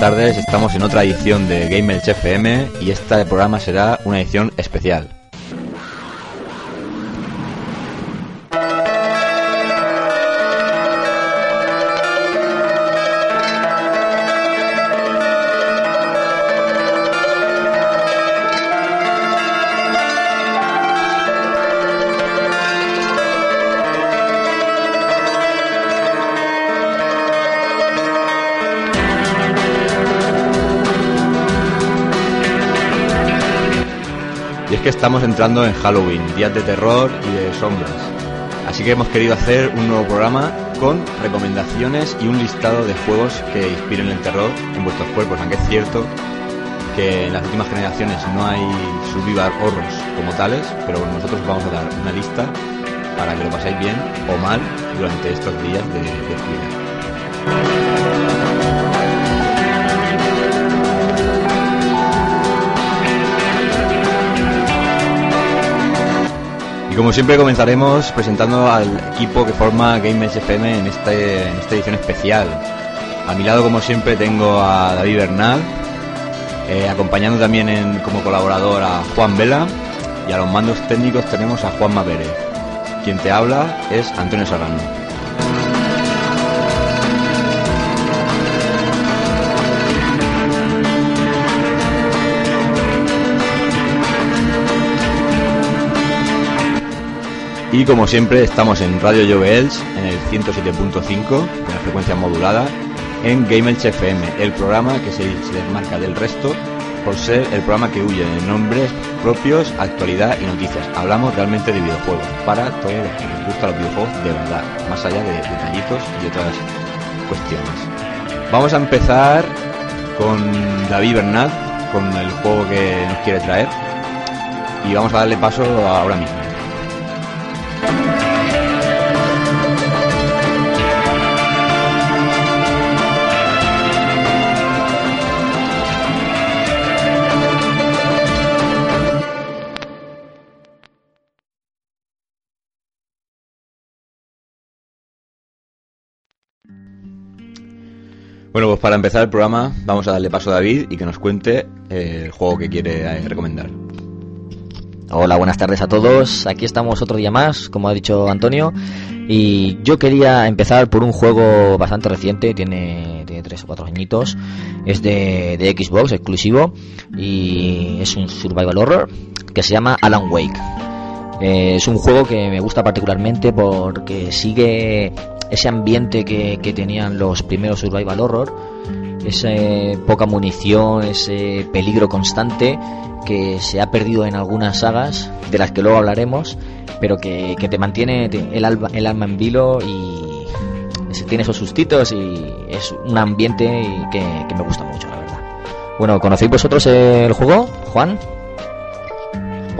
Tardes. Estamos en otra edición de Game FM y este programa será una edición especial. Que estamos entrando en Halloween, días de terror y de sombras. Así que hemos querido hacer un nuevo programa con recomendaciones y un listado de juegos que inspiren el terror en vuestros cuerpos, aunque es cierto que en las últimas generaciones no hay survival horrors como tales, pero nosotros vamos a dar una lista para que lo paséis bien o mal durante estos días de, de oscuridad. Como siempre comenzaremos presentando al equipo que forma Game Edge FM en, este, en esta edición especial. A mi lado, como siempre, tengo a David Bernal, eh, acompañando también como colaborador a Juan Vela y a los mandos técnicos tenemos a Juan Mavere. Quien te habla es Antonio Serrano. Y como siempre estamos en Radio Jovels en el 107.5 de la frecuencia modulada en Game Elch FM, el programa que se, se desmarca del resto por ser el programa que huye de nombres propios, actualidad y noticias. Hablamos realmente de videojuegos para todos los que les gustan los videojuegos de verdad, más allá de detallitos y otras cuestiones. Vamos a empezar con David Bernat, con el juego que nos quiere traer y vamos a darle paso ahora mismo. Bueno, pues para empezar el programa vamos a darle paso a David y que nos cuente eh, el juego que quiere eh, recomendar. Hola, buenas tardes a todos. Aquí estamos otro día más, como ha dicho Antonio. Y yo quería empezar por un juego bastante reciente, tiene, tiene tres o cuatro añitos. Es de, de Xbox, exclusivo. Y es un survival horror que se llama Alan Wake. Eh, es un juego que me gusta particularmente porque sigue ese ambiente que, que tenían los primeros survival horror. Esa poca munición, ese peligro constante que se ha perdido en algunas sagas, de las que luego hablaremos, pero que, que te mantiene el, alma, el alma en vilo y tiene esos sustitos y es un ambiente que, que me gusta mucho, la verdad. Bueno, ¿conocéis vosotros el juego, Juan?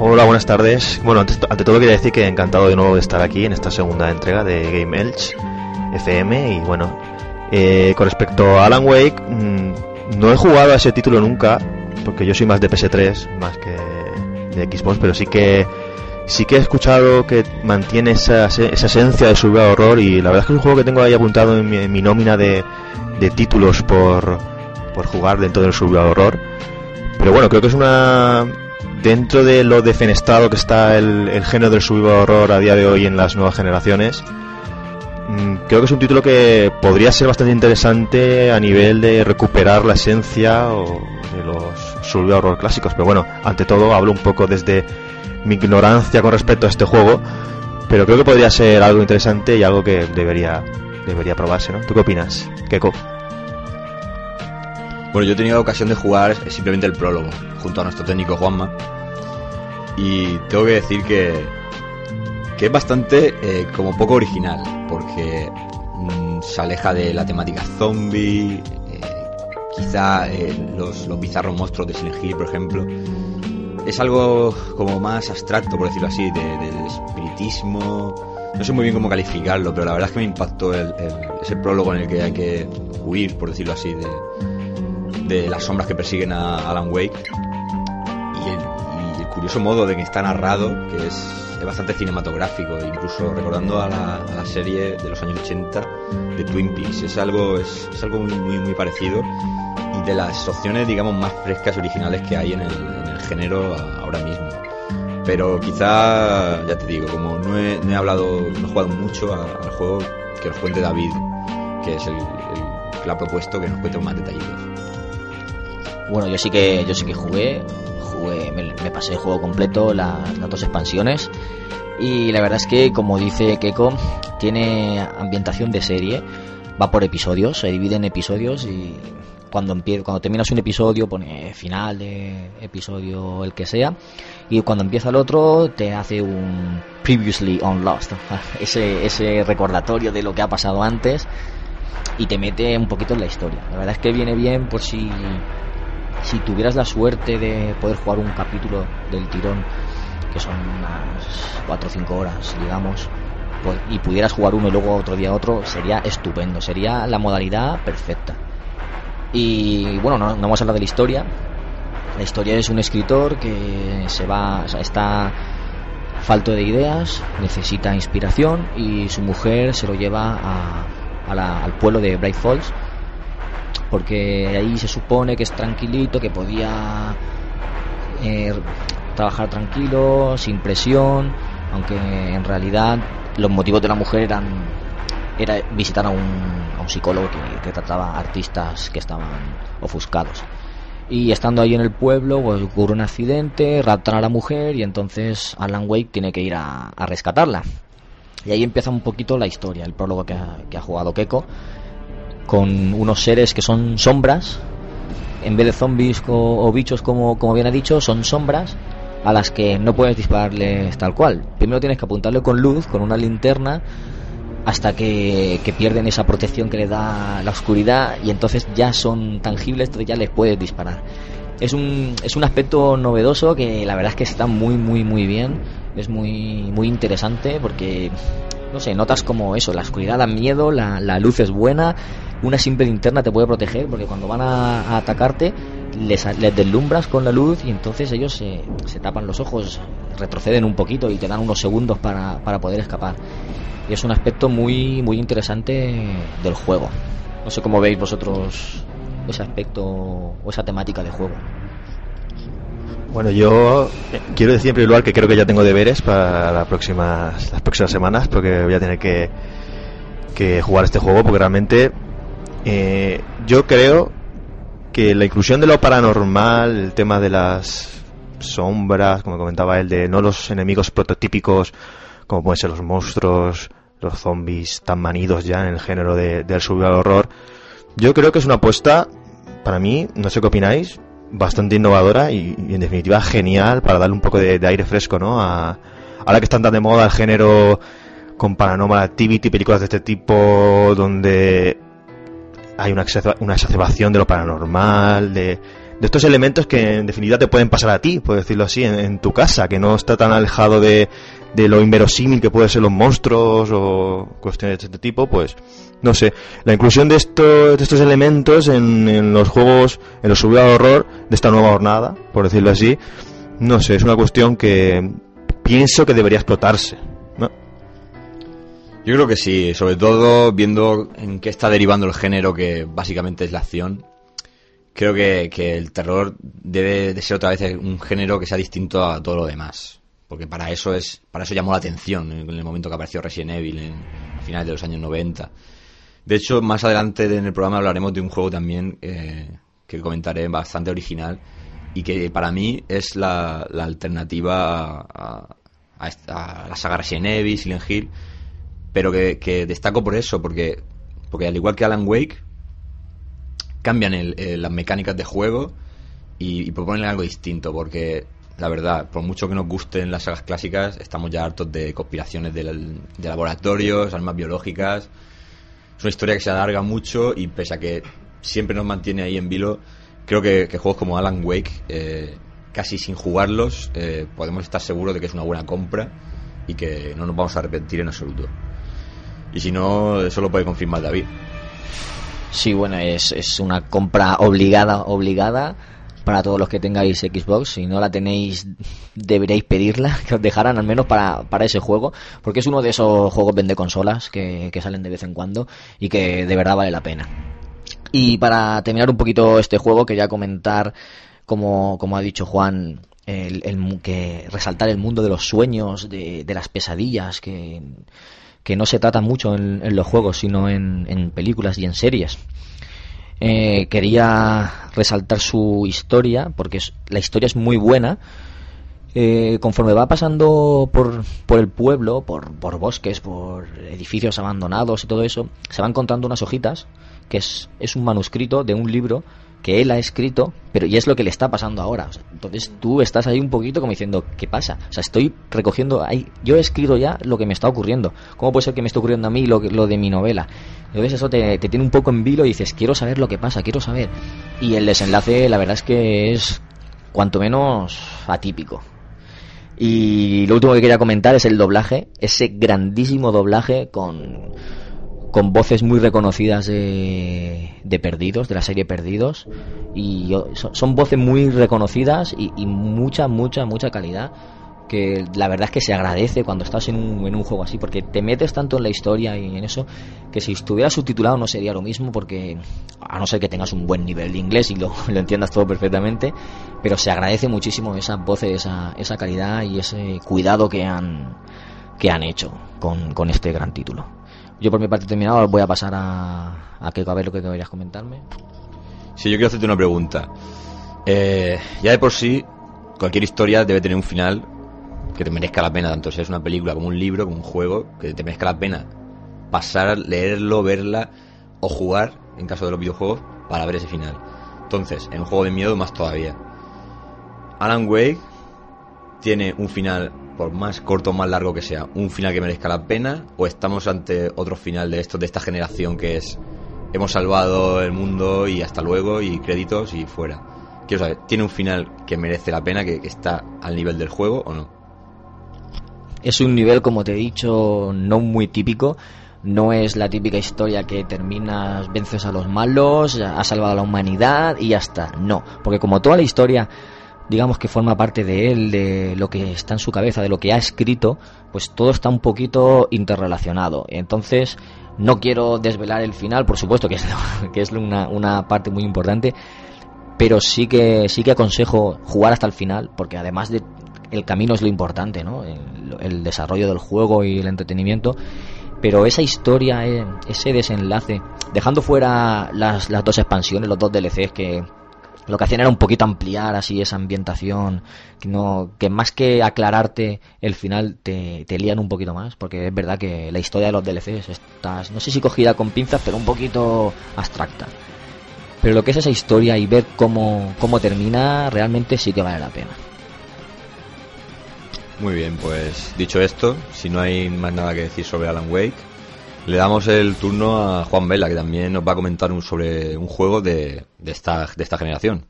Hola, buenas tardes. Bueno, ante, ante todo quería decir que encantado de nuevo de estar aquí en esta segunda entrega de Game Elch FM y bueno, eh, con respecto a Alan Wake, mm, no he jugado a ese título nunca porque yo soy más de PS3 más que de Xbox, pero sí que sí que he escuchado que mantiene esa, esa esencia de survival horror y la verdad es que es un juego que tengo ahí apuntado en mi, en mi nómina de, de títulos por, por jugar dentro del survival horror. Pero bueno, creo que es una dentro de lo defenestrado que está el, género del survival horror a día de hoy en las nuevas generaciones, mm, creo que es un título que podría ser bastante interesante a nivel de recuperar la esencia o de los survival horror clásicos. Pero bueno, ante todo hablo un poco desde mi ignorancia con respecto a este juego. pero creo que podría ser algo interesante y algo que debería debería probarse, ¿no? ¿Tú qué opinas, Keiko? Bueno, yo he tenido la ocasión de jugar simplemente el prólogo junto a nuestro técnico Juanma y tengo que decir que, que es bastante eh, como poco original porque mm, se aleja de la temática zombie, eh, quizá eh, los, los bizarros monstruos de Silent Hill, por ejemplo. Es algo como más abstracto, por decirlo así, de, del espiritismo. No sé muy bien cómo calificarlo, pero la verdad es que me impactó el, el- ese prólogo en el que hay que huir, por decirlo así, de, de las sombras que persiguen a Alan Wake y el, y el curioso modo de que está narrado, que es, bastante cinematográfico, incluso recordando a la, a la serie de los años 80 de Twin Peaks. Es algo, es, es algo muy, muy, muy parecido y de las opciones, digamos, más frescas originales que hay en el, en el género ahora mismo. Pero quizá, ya te digo, como no he, no he hablado, no he jugado mucho al juego, que nos cuente David, que es el, el que lo ha propuesto, que nos cuente más detallitos. Bueno, yo sí que yo sí que jugué, jugué me, pasé el juego completo, la- las dos expansiones y la verdad es que como dice Keiko, tiene ambientación de serie, va por episodios, se divide en episodios y cuando empie- cuando terminas un episodio pone final de episodio el que sea y cuando empieza el otro te hace un previously on Lost, ese ese recordatorio de lo que ha pasado antes y te mete un poquito en la historia. La verdad es que viene bien por si si tuvieras la suerte de poder jugar un capítulo del tirón, que son unas 4 o 5 horas, digamos, pues, y pudieras jugar uno y luego otro día otro, sería estupendo, sería la modalidad perfecta. Y bueno, no, vamos a hablar de la historia. La historia es un escritor que se va, está falto de ideas, necesita inspiración y su mujer se lo lleva a- a la- al pueblo de Bright Falls porque ahí se supone que es tranquilito, que podía eh, trabajar tranquilo, sin presión, aunque en realidad los motivos de la mujer eran era visitar a un, a un psicólogo que, que trataba artistas que estaban ofuscados. Y estando ahí en el pueblo, pues ocurre un accidente, raptan a la mujer y entonces Alan Wake tiene que ir a, a rescatarla. Y ahí empieza un poquito la historia, el prólogo que ha, que ha jugado Keiko, con unos seres que son sombras, en vez de zombies co- o bichos como, como bien ha dicho, son sombras a las que no puedes dispararles tal cual. Primero tienes que apuntarle con luz, con una linterna, hasta que, que pierden esa protección que le da la oscuridad y entonces ya son tangibles, entonces ya les puedes disparar. Es un, es un aspecto novedoso que la verdad es que está muy, muy, muy bien. Es muy, muy interesante porque, no sé, notas como eso, la oscuridad da miedo, la, la luz es buena, una simple linterna te puede proteger porque cuando van a, atacarte les, les deslumbras con la luz y entonces ellos se, se tapan los ojos, retroceden un poquito y te dan unos segundos para, para poder escapar. Y es un aspecto muy, muy interesante del juego. No sé cómo veis vosotros ese aspecto o esa temática de juego. Bueno, yo eh, quiero decir en primer lugar que creo que ya tengo deberes para las próximas, las próximas semanas, porque voy a tener que, que jugar este juego, porque realmente eh, yo creo que la inclusión de lo paranormal, el tema de las sombras, como comentaba él, de no los enemigos prototípicos, como pueden ser los monstruos, los zombies tan manidos ya en el género de- del survival horror, yo creo que es una apuesta, para mí, no sé qué opináis, bastante innovadora y, y, en definitiva genial para darle un poco de, de aire fresco, ¿no? A, ahora que están tan de moda el género con Paranormal Activity, películas de este tipo donde hay una, una exacerbación de lo paranormal, de, de estos elementos que en definitiva te pueden pasar a ti, por decirlo así, en, en tu casa, que no está tan alejado de, de lo inverosímil que pueden ser los monstruos o cuestiones de este tipo, pues no sé, la inclusión de estos, de estos elementos en, en los juegos, en los subidos de horror de esta nueva jornada, por decirlo así, no sé, es una cuestión que pienso que debería explotarse. Yo creo que sí, sobre todo viendo en qué está derivando el género, que básicamente es la acción. Creo que, que el terror debe de ser otra vez un género que sea distinto a todo lo demás. Porque para eso es para eso llamó la atención en el momento que apareció Resident Evil en a finales de los años 90. De hecho, más adelante en el programa hablaremos de un juego también eh, que comentaré bastante original y que para mí es la, la alternativa a, a- a, la saga Resident Evil, Silent Hill, pero que, destaco por eso, porque, porque al igual que Alan Wake, cambian las mecánicas de juego y, proponen algo distinto, porque la verdad, por mucho que nos gusten las sagas clásicas, estamos ya hartos de conspiraciones de, de laboratorios, armas biológicas. Es una historia que se alarga mucho y pese a que siempre nos mantiene ahí en vilo, creo que, juegos como Alan Wake, eh, casi sin jugarlos, eh, podemos estar seguros de que es una buena compra y que no nos vamos a arrepentir en absoluto. Y si no, eso lo puede confirmar David. Sí, bueno, es, es una compra obligada, obligada para todos los que tengáis Xbox. Si no la tenéis, deberéis pedirla, que os dejaran al menos para, para ese juego, porque es uno de esos juegos vende consolas que, que salen de vez en cuando y que de verdad vale la pena. Y para terminar un poquito este juego, quería comentar, como, como ha dicho Juan, el, el, que resaltar el mundo de los sueños, de, de las pesadillas, que, que, no se trata mucho en, en los juegos, sino en, películas y en series. Eh, quería resaltar su historia, porque es, la historia es muy buena. Eh, conforme va pasando por, por el pueblo, por, por bosques, por edificios abandonados y todo eso, se va encontrando unas hojitas que es, es un manuscrito de un libro que él ha escrito, pero y es lo que le está pasando ahora. entonces tú estás ahí un poquito como diciendo, ¿qué pasa? O sea, estoy recogiendo ahí, yo he escrito ya lo que me está ocurriendo. ¿Cómo puede ser que me esté ocurriendo a mí lo, lo de mi novela? Entonces eso te, te, tiene un poco en vilo y dices, quiero saber lo que pasa, quiero saber. Y el desenlace, la verdad es que es cuanto menos atípico. Y lo último que quería comentar es el doblaje, ese grandísimo doblaje con con voces muy reconocidas de, de, Perdidos, de la serie Perdidos, y son, voces muy reconocidas y, mucha, mucha, mucha calidad, que la verdad es que se agradece cuando estás en un, en un juego así, porque te metes tanto en la historia y en eso, que si estuviera subtitulado no sería lo mismo, porque a no ser que tengas un buen nivel de inglés y lo, lo entiendas todo perfectamente, pero se agradece muchísimo esas voces, esa, esa calidad y ese cuidado que han, que han hecho con, con este gran título. Yo por mi parte terminado voy a pasar a, a, que, a ver lo que deberías comentarme. Sí, yo quiero hacerte una pregunta. Eh, ya de por sí, cualquier historia debe tener un final que te merezca la pena, tanto si es una película como un libro, como un juego, que te merezca la pena pasar, leerlo, verla o jugar, en caso de los videojuegos, para ver ese final. Entonces, en un juego de miedo más todavía. Alan Wake tiene un final por más corto o más largo que sea, un final que merezca la pena o estamos ante otro final de esto, de esta generación que es hemos salvado el mundo y hasta luego y créditos y fuera. Quiero saber, ¿tiene un final que merece la pena, que, está al nivel del juego o no? Es un nivel, como te he dicho, no muy típico. No es la típica historia que terminas, vences a los malos, has salvado a la humanidad y ya está. No, porque como toda la historia digamos que forma parte de él, de lo que está en su cabeza, de lo que ha escrito, pues todo está un poquito interrelacionado. Entonces, no quiero desvelar el final, por supuesto que es, que es una, una parte muy importante, pero sí que, sí que aconsejo jugar hasta el final, porque además de el camino es lo importante, ¿no? El, desarrollo del juego y el entretenimiento. Pero esa historia, eh, ese desenlace, dejando fuera las, las dos expansiones, los dos DLCs que, lo que hacían era un poquito ampliar así esa ambientación, que, no, que más que aclararte el final te, te lían un poquito más, porque es verdad que la historia de los DLCs está, no sé si cogida con pinzas, pero un poquito abstracta. Pero lo que es esa historia y ver cómo, cómo termina, realmente sí que vale la pena. Muy bien, pues dicho esto, si no hay más nada que decir sobre Alan Wake, le damos el turno a Juan Vela, que también nos va a comentar sobre un juego de, de, esta, de esta generación.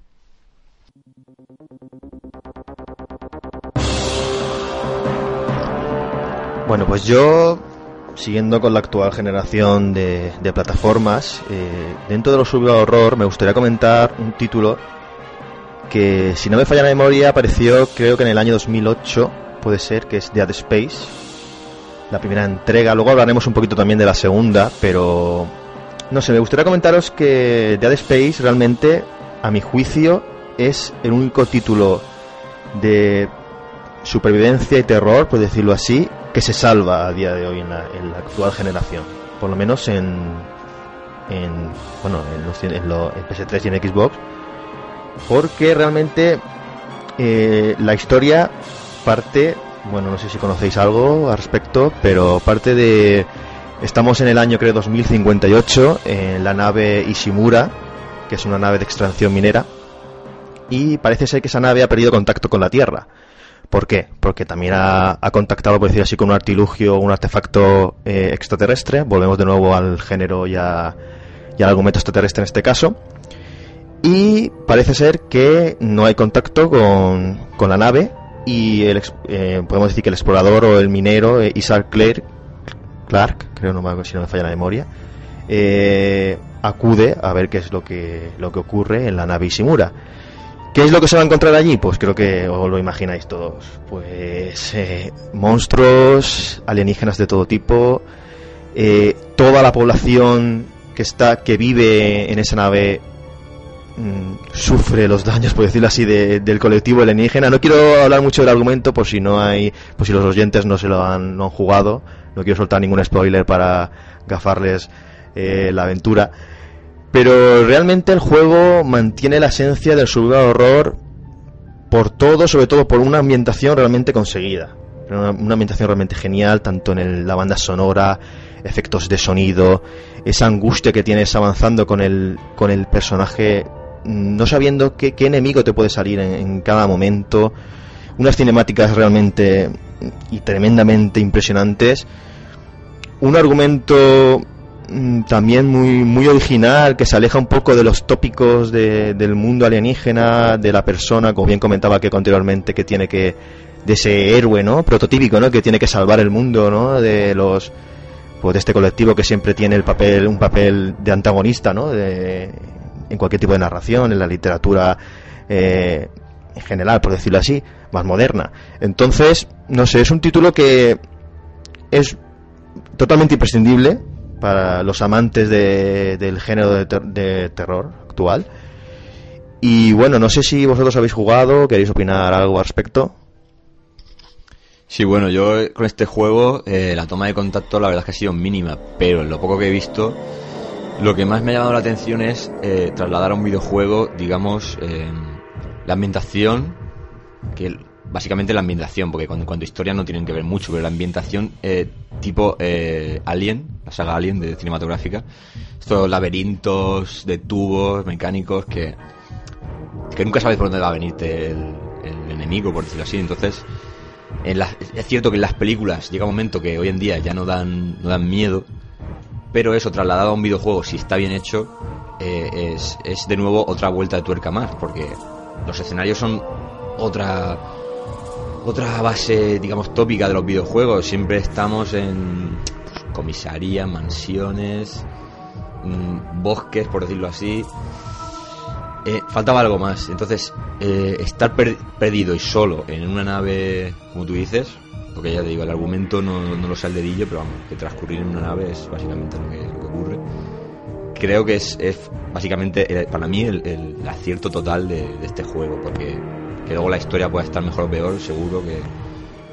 Bueno, pues yo, siguiendo con la actual generación de, de plataformas, eh, dentro de los subidos horror me gustaría comentar un título que, si no me falla la memoria, apareció creo que en el año 2008, puede ser, que es Dead Space la primera entrega. Luego hablaremos un poquito también de la segunda, pero no sé, me gustaría comentaros que Dead Space realmente, a mi juicio, es el único título de supervivencia y terror, por decirlo así, que se salva a día de hoy en la, actual generación. Por lo menos en, en bueno, en, los, en, PS3 y en Xbox. Porque realmente eh, la historia parte bueno, no sé si conocéis algo al respecto, pero parte de... Estamos en el año, creo, 2058, en la nave Ishimura, que es una nave de extracción minera, y parece ser que esa nave ha perdido contacto con la Tierra. ¿Por qué? Porque también ha, contactado, por decir así, con un artilugio, un artefacto eh, extraterrestre. Volvemos de nuevo al género y, al argumento extraterrestre en este caso. Y parece ser que no hay contacto con, con la nave y el, eh, podemos decir que el explorador o el minero eh, Isaac Clark, creo no si no me falla la memoria, eh, acude a ver qué es lo que, lo que ocurre en la nave Ishimura. ¿Qué es lo que se va a encontrar allí? Pues creo que os lo imagináis todos. Pues monstruos, alienígenas de todo tipo, toda la población que está, que vive en esa nave Mm, sufre los daños, por decirlo así, del colectivo alienígena. No quiero hablar mucho del argumento por si no hay, por si los oyentes no se lo han, jugado. No quiero soltar ningún spoiler para gafarles eh, la aventura. Pero realmente el juego mantiene la esencia del survival horror por todo, sobre todo por una ambientación realmente conseguida. Una, ambientación realmente genial, tanto en la banda sonora, efectos de sonido, esa angustia que tienes avanzando con el, con el personaje no sabiendo qué, enemigo te puede salir en, cada momento, unas cinemáticas realmente y tremendamente impresionantes, un argumento mm, también muy, muy original que se aleja un poco de los tópicos del mundo alienígena, de la persona, como bien comentaba que anteriormente, que tiene que, de ese héroe, ¿no? Prototípico, ¿no? Que tiene que salvar el mundo, ¿no? De los, pues de este colectivo que siempre tiene el papel, un papel de antagonista, ¿no? De, en cualquier tipo de narración, en la literatura eh, en general, por decirlo así, más moderna. Entonces, no sé, es un título que es totalmente imprescindible para los amantes del género de, terror actual. Y bueno, no sé si vosotros habéis jugado, queréis opinar algo al respecto. Sí, bueno, yo con este juego eh, la toma de contacto la verdad es que ha sido mínima, pero en lo poco que he visto lo que más me ha llamado la atención es eh, trasladar a un videojuego, digamos, eh, la ambientación, que básicamente la ambientación, porque cuando, cuanto historia no tienen que ver mucho, pero la ambientación eh, tipo Alien, la saga Alien de cinematográfica, estos laberintos de tubos mecánicos que, que nunca sabes por dónde va a venirte el, enemigo, por decirlo así. Entonces, es cierto que en las películas llega un momento que hoy en día ya no dan, no dan miedo, pero eso trasladado a un videojuego, si está bien hecho, eh, es, es de nuevo otra vuelta de tuerca más, porque los escenarios son otra otra base, digamos, tópica de los videojuegos. Siempre estamos en comisaría, mansiones, mm, bosques, por decirlo así. Eh, faltaba algo más. Entonces, eh, estar perdido y solo en una nave, como tú dices, porque ya te digo, el argumento no, no lo sé al dedillo, pero vamos, que transcurrir en una nave es básicamente lo que, ocurre. Creo que es, es básicamente para mí el, acierto total de, este juego, porque que luego la historia pueda estar mejor o peor, seguro que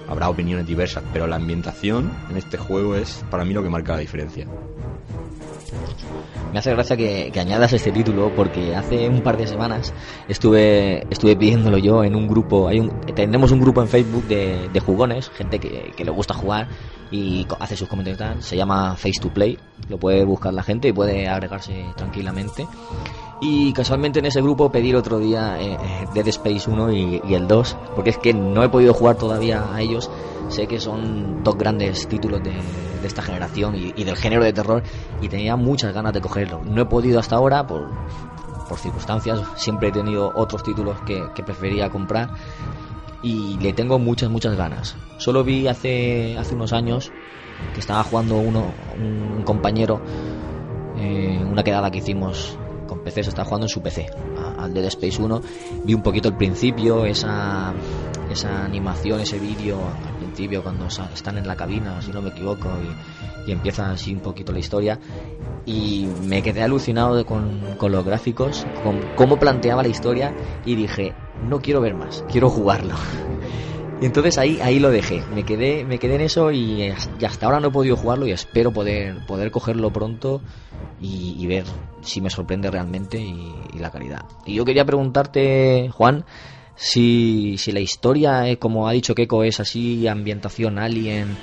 habrá opiniones diversas, pero la ambientación en este juego es para mí lo que marca la diferencia. Me hace gracia que, añadas este título porque hace un par de semanas estuve estuve pidiéndolo yo en un grupo. Hay un, tenemos un grupo en Facebook de, jugones, gente que, le gusta jugar y hace sus comentarios. Tal, se llama Face to Play, lo puede buscar la gente y puede agregarse tranquilamente. Y casualmente en ese grupo pedir otro día eh, eh, Dead Space 1 y, y, el 2, porque es que no he podido jugar todavía a ellos. Sé que son dos grandes títulos de, de esta generación y, del género de terror y tenía muchas ganas de cogerlo. No he podido hasta ahora por, por circunstancias, siempre he tenido otros títulos que, que, prefería comprar y le tengo muchas, muchas ganas. Solo vi hace, hace unos años que estaba jugando uno, un compañero, eh, una quedada que hicimos con PC, se estaba jugando en su PC, al Dead Space 1. Vi un poquito el principio, esa, esa animación, ese vídeo cuando están en la cabina, si no me equivoco, y, empieza así un poquito la historia. Y me quedé alucinado con, los gráficos, con cómo planteaba la historia, y dije, no quiero ver más, quiero jugarlo. Y entonces ahí, ahí lo dejé, me quedé, me quedé en eso y, hasta ahora no he podido jugarlo y espero poder, poder cogerlo pronto y, ver si me sorprende realmente y, y, la calidad. Y yo quería preguntarte, Juan, si, si la historia, eh, como ha dicho Keiko, es así, ambientación alien,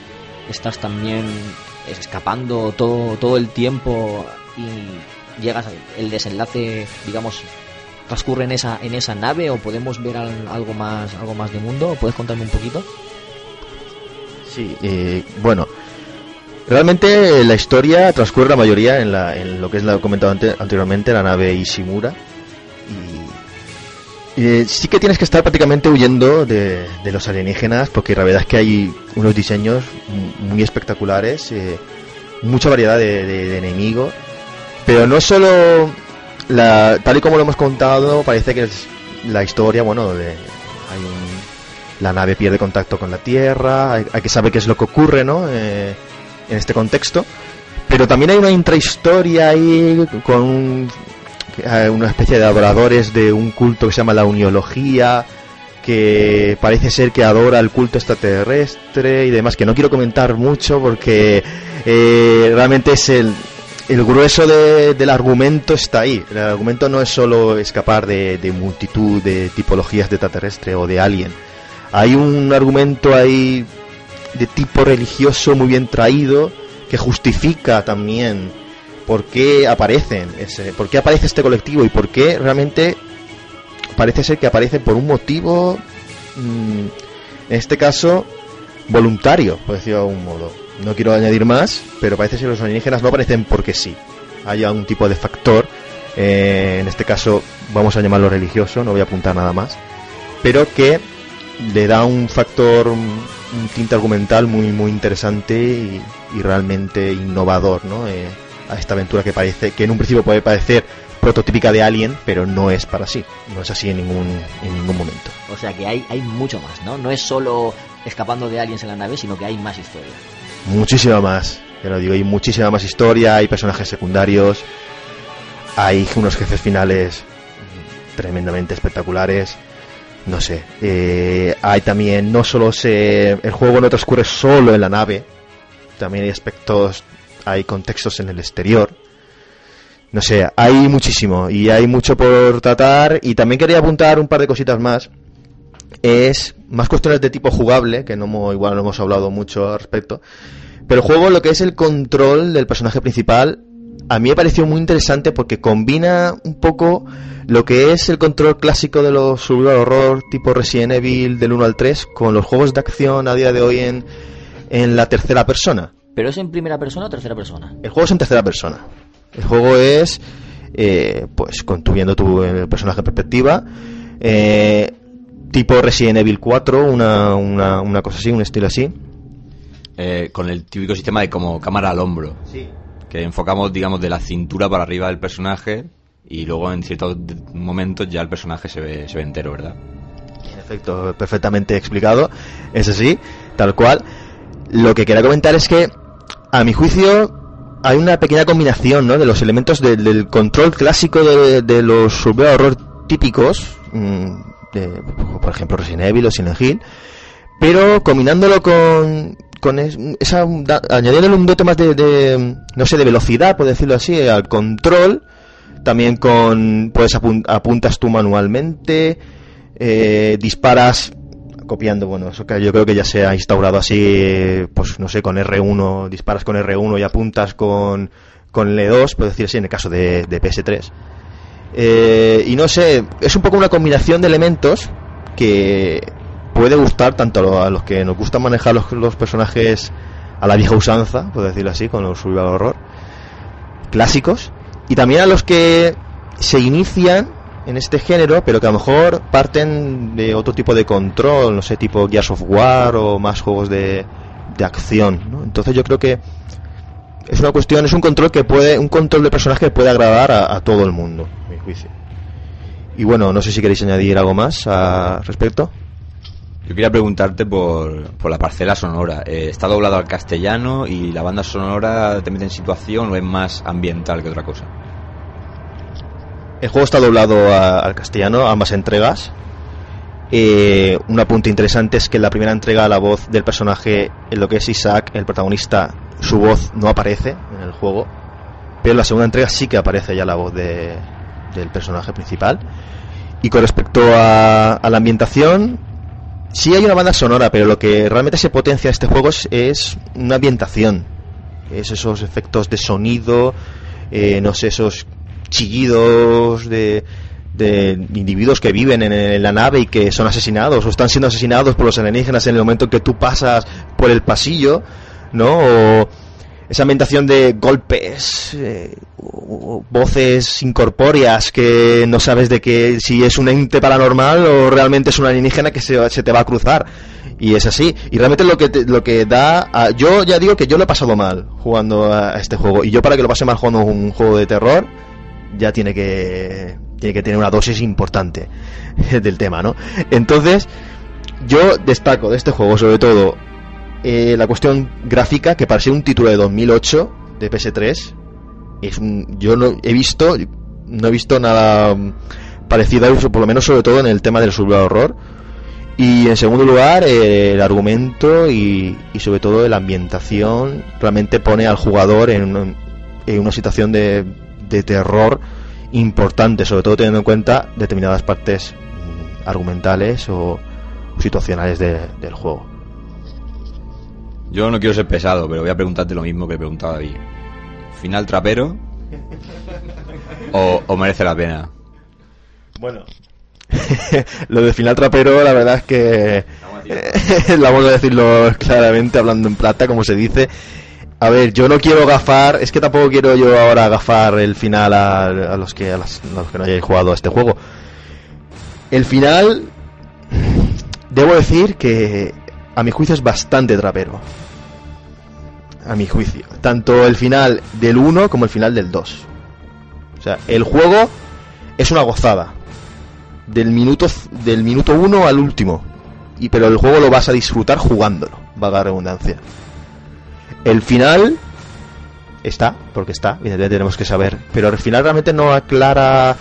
estás también escapando todo, todo el tiempo y llegas el desenlace, digamos, transcurre en esa, en esa nave o podemos ver algo más, algo más de mundo. ¿Puedes contarme un poquito? Sí, eh, bueno, realmente la historia transcurre la mayoría en, la, en lo que es lo comentado anteriormente, la nave Ishimura eh, sí que tienes que estar prácticamente huyendo de, los alienígenas porque la verdad es que hay unos diseños muy espectaculares, eh, mucha variedad de, enemigos, pero no solo la, tal y como lo hemos contado, parece que es la historia, bueno, de, hay la nave pierde contacto con la Tierra, hay, que saber qué es lo que ocurre, ¿no? Eh, en este contexto, pero también hay una intrahistoria ahí con una especie de adoradores de un culto que se llama la uniología, que parece ser que adora el culto extraterrestre y demás, que no quiero comentar mucho porque eh, realmente es el, el grueso del argumento está ahí. El argumento no es solo escapar de, de multitud de tipologías de extraterrestre o de alien. Hay un argumento ahí de tipo religioso muy bien traído que justifica también por qué aparecen, ese, por qué aparece este colectivo y por qué realmente parece ser que aparece por un motivo, mm, en este caso, voluntario, por decirlo de algún modo. No quiero añadir más, pero parece ser que los alienígenas no aparecen porque sí. Hay algún tipo de factor, eh, en este caso vamos a llamarlo religioso, no voy a apuntar nada más, pero que le da un factor, un, tinte argumental muy muy interesante y, realmente innovador, ¿no? Eh, a esta aventura que parece que en un principio puede parecer prototípica de Alien, pero no es para sí, no es así en ningún en ningún momento. O sea que hay hay mucho más, ¿no? No es solo escapando de aliens en la nave, sino que hay más historia. Muchísima más, te lo digo, hay muchísima más historia, hay personajes secundarios, hay unos jefes finales tremendamente espectaculares. No sé, eh, hay también, no solo se, el juego no transcurre solo en la nave, también hay aspectos hay contextos en el exterior. No sé, hay muchísimo y hay mucho por tratar. Y también quería apuntar un par de cositas más. Es más cuestiones de tipo jugable, que no igual no hemos hablado mucho al respecto. Pero el juego, lo que es el control del personaje principal, a mí me pareció muy interesante porque combina un poco lo que es el control clásico de los survival horror tipo Resident Evil del 1 al 3 con los juegos de acción a día de hoy en, en la tercera persona. ¿Pero es en primera persona o tercera persona? El juego es en tercera persona. El juego es, eh, pues, con tu eh, personaje en perspectiva. Eh, tipo Resident Evil 4, una, una, una, cosa así, un estilo así. con el típico sistema de como cámara al hombro. Sí. Que enfocamos, digamos, de la cintura para arriba del personaje y luego en ciertos momentos ya el personaje se ve, se ve entero, ¿verdad? En efecto, perfectamente explicado. Es así, tal cual. Lo que quería comentar es que a mi juicio, hay una pequeña combinación ¿no? de los elementos del control clásico de, los survival horror típicos, mm, de, por ejemplo Resident Evil o Silent Hill, pero combinándolo con, con añadiéndole un dote más de, no sé, de velocidad, por decirlo así, al control, también con, puedes apuntas tú manualmente, eh, disparas copiando, bueno, eso que yo creo que ya se ha instaurado así, pues no sé, con R1, disparas con R1 y apuntas con, con L2, puedo decir así, en el caso de, PS3. Eh, y no sé, es un poco una combinación de elementos que puede gustar tanto a los que nos gusta manejar los, personajes a la vieja usanza, puedo decirlo así, con los survival horror clásicos, y también a los que se inician en este género, pero que a lo mejor parten de otro tipo de control, no sé, tipo Gears of War o más juegos de, de acción, ¿no? Entonces yo creo que es una cuestión, es un control que puede, un control de personaje que puede agradar a, todo el mundo, a mi juicio. Y bueno, no sé si queréis añadir algo más al respecto. Yo quería preguntarte por, por la parcela sonora. Eh, ¿Está doblado al castellano y la banda sonora te mete en situación o es más ambiental que otra cosa? El juego está doblado al castellano, ambas entregas. Eh, un apunte interesante es que en la primera entrega la voz del personaje, en lo que es Isaac, el protagonista, su voz no aparece en el juego. Pero en la segunda entrega sí que aparece ya la voz del personaje principal. Y con respecto a, la ambientación, sí hay una banda sonora, pero lo que realmente se potencia este juego es, es una ambientación. Es esos efectos de sonido, eh, no sé, esos chillidos de, de individuos que viven en, la nave y que son asesinados o están siendo asesinados por los alienígenas en el momento en que tú pasas por el pasillo, ¿no? O esa ambientación de golpes, eh, voces incorpóreas que no sabes de que si es un ente paranormal o realmente es un alienígena que se, se te va a cruzar. Y es así. Y realmente lo que te- lo que da... a- yo ya digo que yo lo he pasado mal jugando a este juego. Y yo para que lo pase mal jugando un juego de terror, ya tiene que tiene que tener una dosis importante del tema, ¿no? Entonces, yo destaco de este juego sobre todo eh, la cuestión gráfica que para ser un título de 2008 de PS3 es un, yo no he visto no he visto nada mm, parecido a eso, por lo menos sobre todo en el tema del survival horror y en segundo lugar el argumento y, y sobre todo la ambientación realmente pone al jugador en en una situación de, de terror importante sobre todo teniendo en cuenta determinadas partes mm, argumentales o situacionales de- del juego Yo no quiero ser pesado, pero voy a preguntarte lo mismo que he preguntado a David. ¿Final trapero? ¿O, o merece la pena? Bueno. lo de final trapero, la verdad es que. vamos a decirlo claramente, hablando en plata, como se dice. A ver, yo no quiero gafar, es que tampoco quiero yo ahora gafar el final a, a los que a, las- que no hayáis jugado a este juego. El final, debo decir que a mi juicio es bastante trapero. A mi juicio. Tanto el final del 1 como el final del 2. O sea, el juego es una gozada. Del minuto del minuto 1 al último. Y pero el juego lo vas a disfrutar jugándolo, vaga redundancia. El final está, porque está, evidentemente tenemos que saber, pero el final realmente no aclara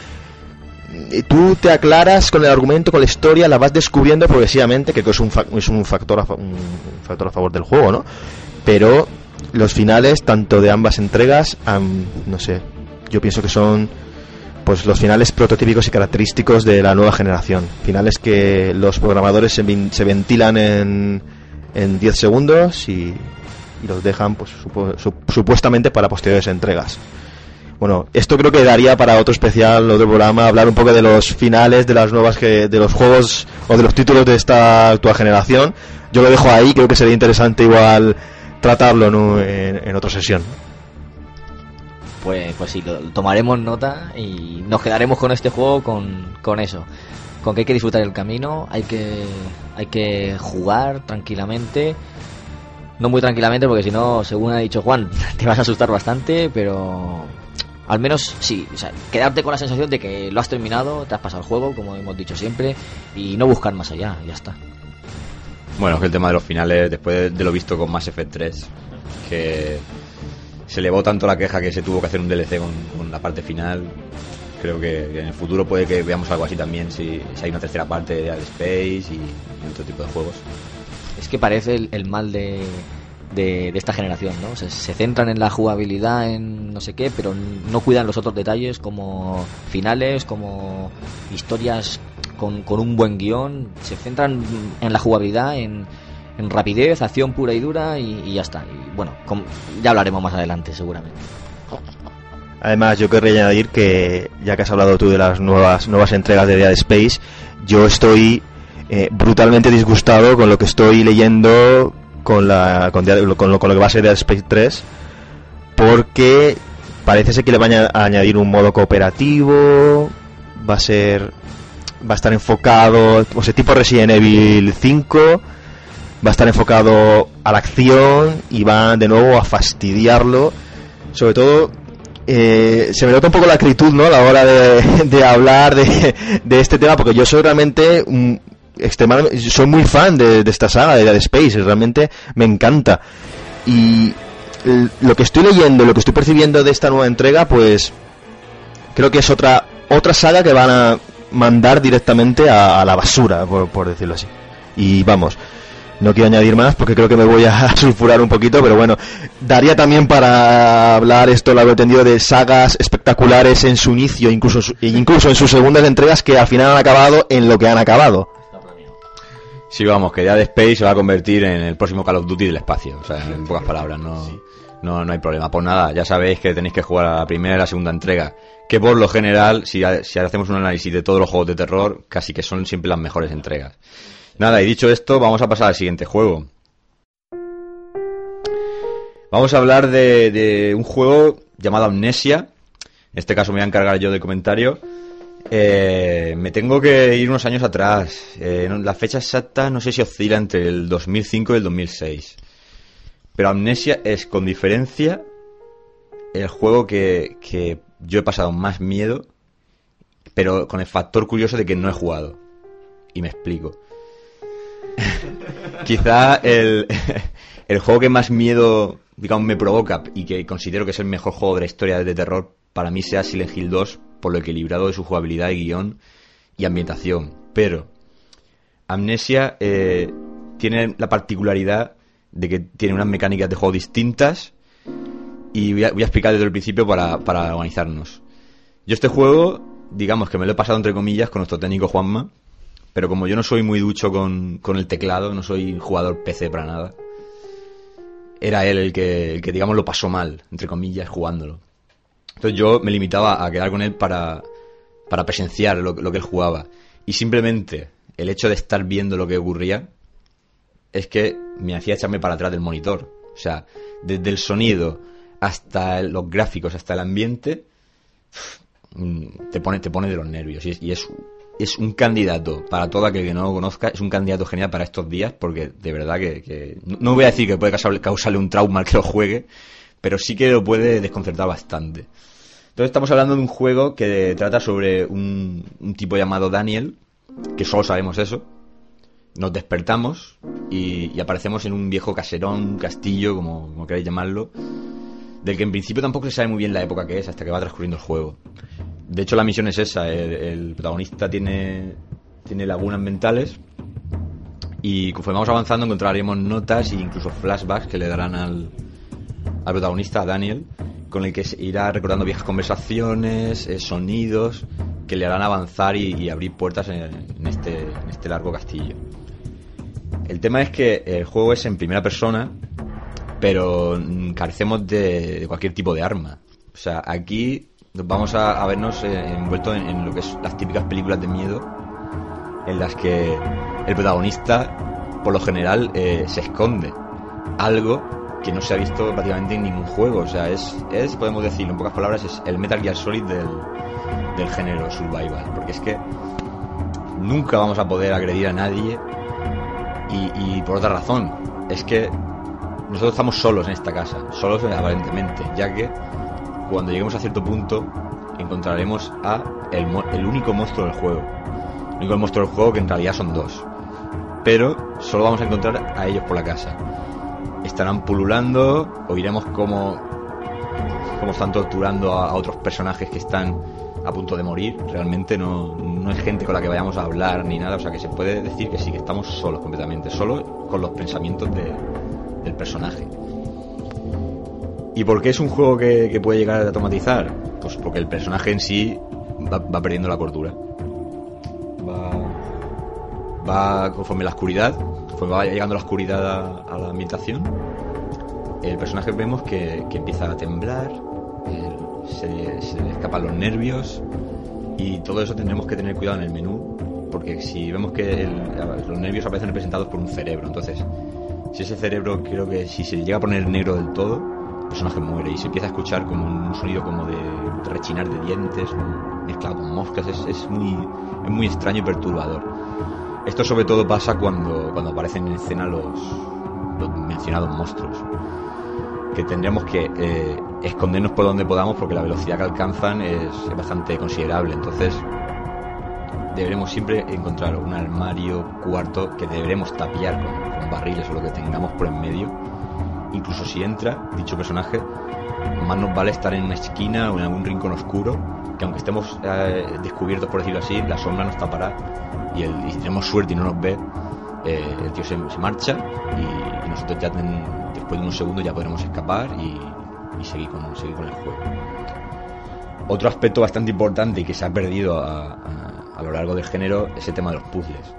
tú te aclaras con el argumento, con la historia, la vas descubriendo progresivamente, que es un, fa- es un factor a, fa- un factor a favor del juego, ¿no? Pero los finales, tanto de ambas entregas, am, no sé, yo pienso que son pues los finales prototípicos y característicos de la nueva generación. Finales que los programadores se, se ventilan en, en 10 segundos y, y los dejan pues supo- sup- supuestamente para posteriores entregas. Bueno, esto creo que daría para otro especial, otro programa, hablar un poco de los finales de las nuevas que, de los juegos o de los títulos de esta actual generación. Yo lo dejo ahí, creo que sería interesante igual tratarlo ¿no? en, en otra sesión. Pues, pues sí, lo, tomaremos nota y nos quedaremos con este juego con, con eso. Con que hay que disfrutar el camino, hay que, hay que jugar tranquilamente. No muy tranquilamente porque si no, según ha dicho Juan, te vas a asustar bastante, pero al menos sí, o sea, quedarte con la sensación de que lo has terminado, te has pasado el juego, como hemos dicho siempre, y no buscar más allá, ya está. Bueno, es que el tema de los finales, después de, lo visto con Mass Effect 3, que se elevó tanto la queja que se tuvo que hacer un DLC con, la parte final, creo que, en el futuro puede que veamos algo así también, si, hay una tercera parte de Dead Space y otro tipo de juegos. Es que parece el, mal de, de, esta generación, ¿no? Se, centran en la jugabilidad, en no sé qué, pero no cuidan los otros detalles como finales, como historias con, con un buen guion. Se centran en la jugabilidad, en, en rapidez, acción pura y dura y, ya está. Y bueno, ya hablaremos más adelante seguramente. Además, yo querría añadir que, ya que has hablado tú de las nuevas, nuevas entregas de Dead Space, yo estoy eh, brutalmente disgustado con lo que estoy leyendo con, la, con, con lo, con lo que va a ser Dead Space 3, porque parece ser que le van a añadir un modo cooperativo, va a ser va a estar enfocado, o sea, tipo Resident Evil 5, va a estar enfocado a la acción y va de nuevo a fastidiarlo, sobre todo eh, se me nota un poco la acritud ¿no? a la hora de, de hablar de, de este tema, porque yo soy realmente un, extremadamente, soy muy fan de, de esta saga de Dead Space, realmente me encanta. Y lo que estoy leyendo, lo que estoy percibiendo de esta nueva entrega, pues creo que es otra otra saga que van a mandar directamente a, la basura, por, decirlo así. Y vamos, No quiero añadir más porque creo que me voy a sulfurar un poquito, pero bueno, daría también para hablar esto, lo he entendido, de sagas espectaculares en su inicio, incluso, incluso en sus segundas entregas que al final han acabado en lo que han acabado. Sí, vamos, que ya de Space se va a convertir en el próximo Call of Duty del espacio. O sea, en pocas palabras, no, no, no hay problema. Pues nada, ya sabéis que tenéis que jugar a la primera y la segunda entrega. Que por lo general, si, si hacemos un análisis de todos los juegos de terror, casi que son siempre las mejores entregas. Nada, y dicho esto, vamos a pasar al siguiente juego. Vamos a hablar de, de un juego llamado Amnesia. En este caso me voy a encargar yo del comentario. Eh, me tengo que ir unos años atrás. Eh, la fecha exacta no sé si oscila entre el 2005 y el 2006. Pero Amnesia es con diferencia el juego que, que yo he pasado más miedo, pero con el factor curioso de que no he jugado. Y me explico. Quizá el, el juego que más miedo, digamos, me provoca y que considero que es el mejor juego de la historia de terror para mí sea Silent Hill 2 por lo equilibrado de su jugabilidad y guion y ambientación. Pero Amnesia eh, tiene la particularidad de que tiene unas mecánicas de juego distintas y voy a, explicar desde el principio para, para organizarnos. Yo este juego, digamos que me lo he pasado entre comillas con nuestro técnico Juanma, pero como yo no soy muy ducho con, con el teclado, no soy jugador PC para nada, era él el que, el que, digamos, lo pasó mal, entre comillas, jugándolo. Entonces yo me limitaba a quedar con él para, para presenciar lo, lo que él jugaba. Y simplemente el hecho de estar viendo lo que ocurría es que me hacía echarme para atrás del monitor. O sea, desde el sonido hasta los gráficos, hasta el ambiente, te pone, te pone de los nervios. Y es, es, un candidato, para todo aquel que no lo conozca, es un candidato genial para estos días, porque de verdad que, no voy a decir que puede causarle un trauma al que lo juegue, pero sí que lo puede desconcertar bastante. Entonces estamos hablando de un juego que trata sobre un, tipo llamado Daniel, que solo sabemos eso. Nos despertamos y, aparecemos en un viejo caserón, castillo, como, como queráis llamarlo, del que en principio tampoco se sabe muy bien la época que es hasta que va transcurriendo el juego. De hecho la misión es esa, el, protagonista tiene, tiene lagunas mentales y conforme vamos avanzando encontraremos notas e incluso flashbacks que le darán al, al protagonista, Daniel, con el que irá recordando viejas conversaciones, eh, sonidos, que le harán avanzar y, abrir puertas en, este, en este largo castillo. El tema es que el juego es en primera persona, pero carecemos de, cualquier tipo de arma. O sea, aquí vamos a, vernos eh, envueltos en, lo que es las típicas películas de miedo, en las que el protagonista, por lo general, eh, se esconde. Algo que no se ha visto prácticamente en ningún juego. O sea, es, es podemos decir en pocas palabras, es el Metal Gear Solid del, del género survival. Porque es que nunca vamos a poder agredir a nadie. Y, y por otra razón, es que nosotros estamos solos en esta casa, solos aparentemente, ya que cuando lleguemos a cierto punto encontraremos a el, el único monstruo del juego. El único monstruo del juego que en realidad son dos. Pero solo vamos a encontrar a ellos por la casa estarán pululando, oiremos cómo, cómo están torturando a, otros personajes que están a punto de morir. Realmente no, no es gente con la que vayamos a hablar ni nada, o sea que se puede decir que sí, que estamos solos completamente, solos con los pensamientos del personaje. ¿Y por qué es un juego que, puede llegar a automatizar? Pues porque el personaje en sí va, perdiendo la cordura. Va, va conforme la oscuridad pues va llegando la oscuridad a, la ambientación, el personaje vemos que, empieza a temblar, se, le escapan los nervios y todo eso tendremos que tener cuidado en el menú porque si vemos que los nervios aparecen representados por un cerebro, entonces si ese cerebro creo que si se llega a poner negro del todo, el personaje muere y se empieza a escuchar como un sonido como de rechinar de dientes mezclado con moscas, es, es muy, es muy extraño y perturbador. Esto sobre todo pasa cuando, cuando aparecen en escena los, mencionados monstruos. Que tendríamos que eh, escondernos por donde podamos porque la velocidad que alcanzan es, bastante considerable. Entonces deberemos siempre encontrar un armario, cuarto, que deberemos tapiar con, barriles o lo que tengamos por en medio. Incluso si entra dicho personaje, más nos vale estar en una esquina o en algún rincón oscuro, que aunque estemos eh, descubiertos, por decirlo así, la sombra nos tapará y, si tenemos suerte y no nos ve, eh, el tío se, marcha y, nosotros ya después de unos segundos ya podremos escapar y, seguir, con, seguir con el juego. Otro aspecto bastante importante y que se ha perdido a, lo largo del género es el tema de los puzzles.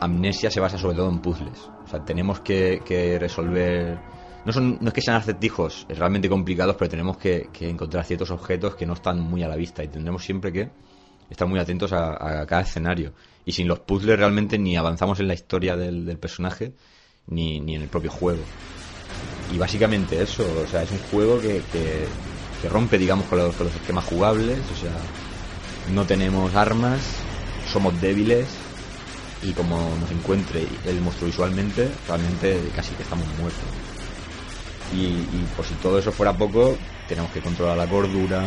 Amnesia se basa sobre todo en puzzles. O sea, tenemos que, resolver... No, son, no es que sean acertijos realmente complicados, pero tenemos que, encontrar ciertos objetos que no están muy a la vista y tendremos siempre que estar muy atentos a, cada escenario. Y sin los puzzles realmente ni avanzamos en la historia del, personaje ni, en el propio juego. Y básicamente eso, o sea, es un juego que, rompe, digamos, con los, esquemas jugables, o sea, no tenemos armas, somos débiles y como nos encuentre el monstruo visualmente, realmente casi que estamos muertos. Y, por si todo eso fuera poco, tenemos que controlar la cordura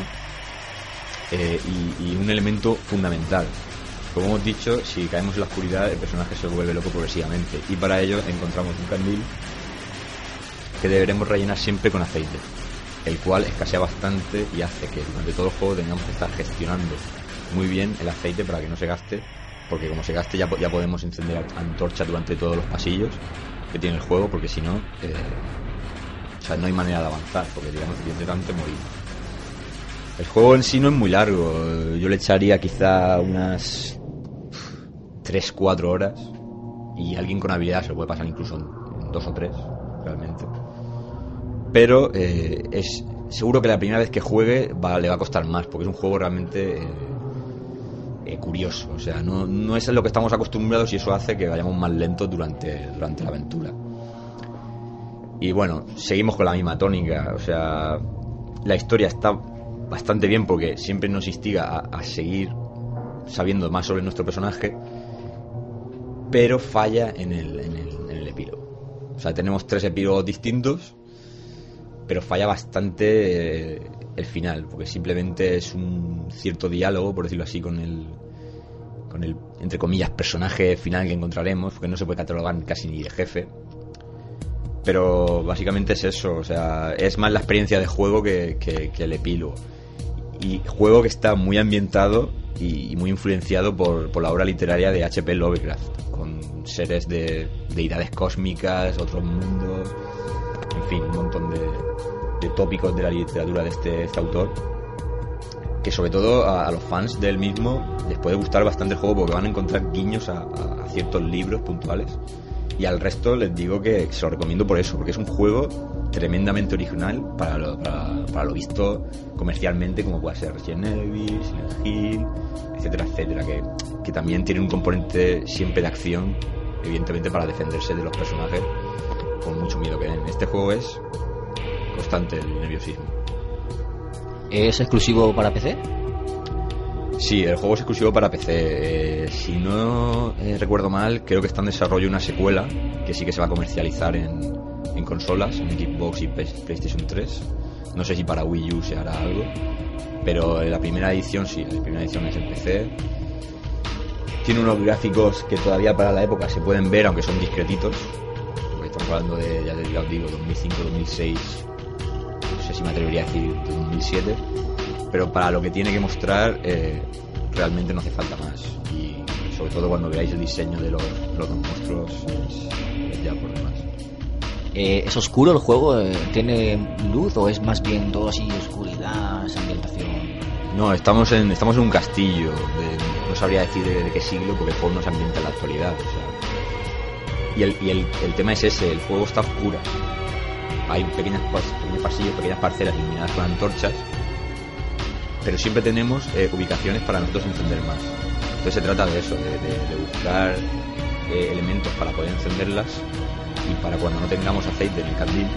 eh, y, un elemento fundamental. Como hemos dicho, si caemos en la oscuridad, el personaje se vuelve loco progresivamente. Y para ello encontramos un candil que deberemos rellenar siempre con aceite el cual escasea bastante y hace que durante todo el juego tengamos que estar gestionando muy bien el aceite para que no se gaste, porque como se gaste ya, ya podemos encender antorcha durante todos los pasillos que tiene el juego, porque si no, eh, o sea, no hay manera de avanzar, porque digamos tanto morir. El juego en sí no es muy largo, yo le echaría quizá unas 3-4 horas y alguien con habilidad se lo puede pasar incluso en 2 o 3, realmente pero eh, es seguro que la primera vez que juegue le va a costar más, porque es un juego realmente eh, eh, curioso. O sea, no, no, es lo que estamos acostumbrados y eso hace que vayamos más lentos durante, durante la aventura. Y bueno, seguimos con la misma tónica. O sea, la historia está bastante bien porque siempre nos instiga a, seguir sabiendo más sobre nuestro personaje, pero falla en el, epílogo. O sea, tenemos tres epílogos distintos pero falla bastante eh, el final, porque simplemente es un cierto diálogo, por decirlo así, con el, con el, entre comillas, personaje final que encontraremos, porque no se puede catalogar casi ni de jefe. Pero básicamente es eso, o sea, es más la experiencia de juego que, el epílogo. Y juego que está muy ambientado y, muy influenciado por, la obra literaria de H.P. Lovecraft, con seres de deidades cósmicas, otros mundos en fin, un montón de, tópicos de la literatura de este, este autor que sobre todo a, los fans del mismo les puede gustar bastante el juego porque van a encontrar guiños a, ciertos libros puntuales y al resto les digo que se lo recomiendo por eso, porque es un juego tremendamente original para lo, visto comercialmente como puede ser Resident Evil, Silent Hill, etcétera, etcétera, que, que también tiene un componente siempre de acción, evidentemente para defenderse de los personajes con mucho miedo que en este juego es constante el nerviosismo. ¿Es exclusivo para PC? Sí, el juego es exclusivo para PC. Eh, si no eh, recuerdo mal, creo que está en desarrollo una secuela que sí que se va a comercializar en, en consolas, en Xbox y PlayStation 3. No sé si para Wii U se hará algo, pero la primera edición sí, la primera edición es en PC. Tiene unos gráficos que todavía para la época se pueden ver, aunque son discretitos, estamos hablando de, ya, os digo, 2005, 2006, no sé si me atrevería a decir 2007, pero para lo que tiene que mostrar eh, realmente no hace falta más. Y sobre todo cuando veáis el diseño de los, los monstruos, es, ya por demás. Eh, ¿Es oscuro el juego? Eh, ¿Tiene luz o es más bien todo así oscuridad, ambientación? No, estamos en, estamos en un castillo. no sabría decir de, de, qué siglo porque el juego no se ambienta en la actualidad. O sea, y el, y el, el tema es ese, el juego está oscuro. Hay pequeñas, pequeños pasillos, pequeñas parcelas iluminadas con antorchas, pero siempre tenemos eh, ubicaciones para nosotros encender más. Entonces se trata de eso, de, buscar eh, elementos para poder encenderlas y para cuando no tengamos aceite en el candil,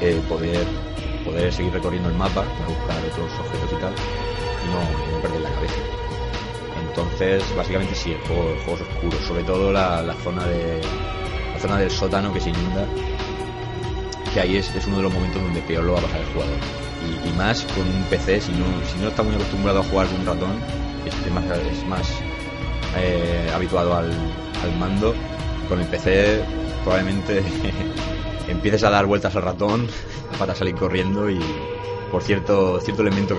eh, poder, poder seguir recorriendo el mapa para buscar otros objetos y tal, y no, perder la cabeza. Entonces, básicamente sí, el juego, es oscuro, sobre todo la, zona de la zona del sótano que se inunda, que ahí es, uno de los momentos donde peor lo va a pasar el jugador. Y, más con un PC, si no, si no está muy acostumbrado a jugar con un ratón, es más, es más eh, habituado al, mando, con el PC probablemente empieces a dar vueltas al ratón para salir corriendo y, por cierto, cierto elemento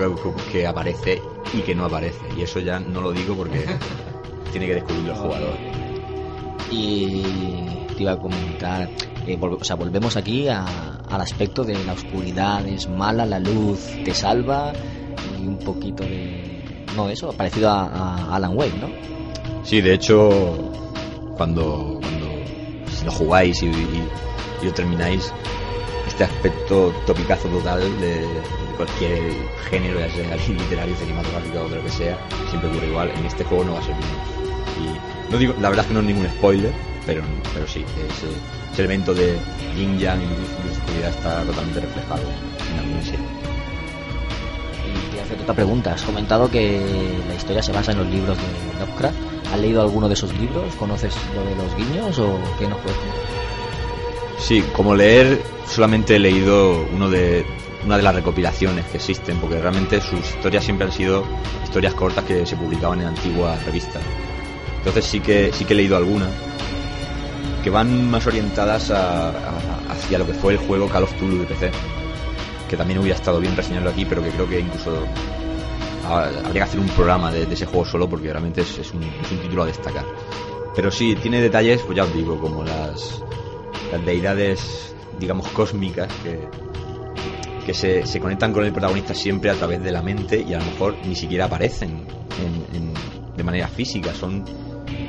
que, aparece y que no aparece. Y eso ya no lo digo porque tiene que descubrirlo el jugador. Y te iba a comentar, eh, o sea, volvemos aquí al aspecto de la oscuridad, es mala, la luz te salva y un poquito de... No, eso, parecido a, Alan Wake, ¿no? Sí, de hecho, cuando, cuando lo jugáis y, lo termináis, este aspecto topicazo total de, cualquier género, ya sea literario, cinematográfico o de lo que sea, siempre ocurre igual. En este juego no va a ser Y no digo, la verdad es que no es ningún spoiler, pero, pero sí, ese, ese elemento de yin yang y luz, oscuridad está totalmente reflejado en la serie. Y te hacer otra pregunta. Has comentado que la historia se basa en los libros de Lovecraft. ¿Has leído alguno de esos libros? ¿Conoces lo de los guiños o qué nos puedes Sí, como leer, solamente he leído uno de, una de las recopilaciones que existen, porque realmente sus historias siempre han sido historias cortas que se publicaban en antiguas revistas. Entonces sí que sí que he leído algunas que van más orientadas hacia lo que fue el juego Call of Tulu de PC, que también hubiera estado bien reseñarlo aquí, pero que creo que incluso habría que hacer un programa de, ese juego solo porque realmente es, un, es, un, título a destacar. Pero sí, tiene detalles, pues ya os digo, como las, las deidades, digamos, cósmicas que, que se, se, conectan con el protagonista siempre a través de la mente y a lo mejor ni siquiera aparecen de manera física, son,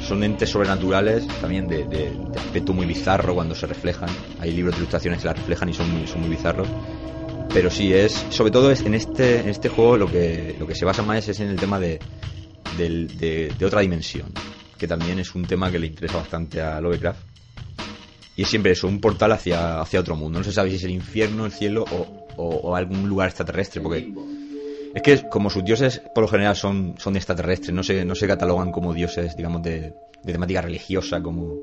son entes sobrenaturales también de, aspecto muy bizarro cuando se reflejan. Hay libros de ilustraciones que las reflejan y son muy, son muy bizarros. Pero sí, es sobre todo es en este, este juego lo que, lo que se basa más es en el tema de, de, de otra dimensión, que también es un tema que le interesa bastante a Lovecraft y es siempre eso, un portal hacia, hacia otro mundo. No se sabe si es el infierno, el cielo o, o, algún lugar extraterrestre, porque es que como sus dioses por lo general son, son extraterrestres, no se, no se catalogan como dioses, digamos, de, temática religiosa, como,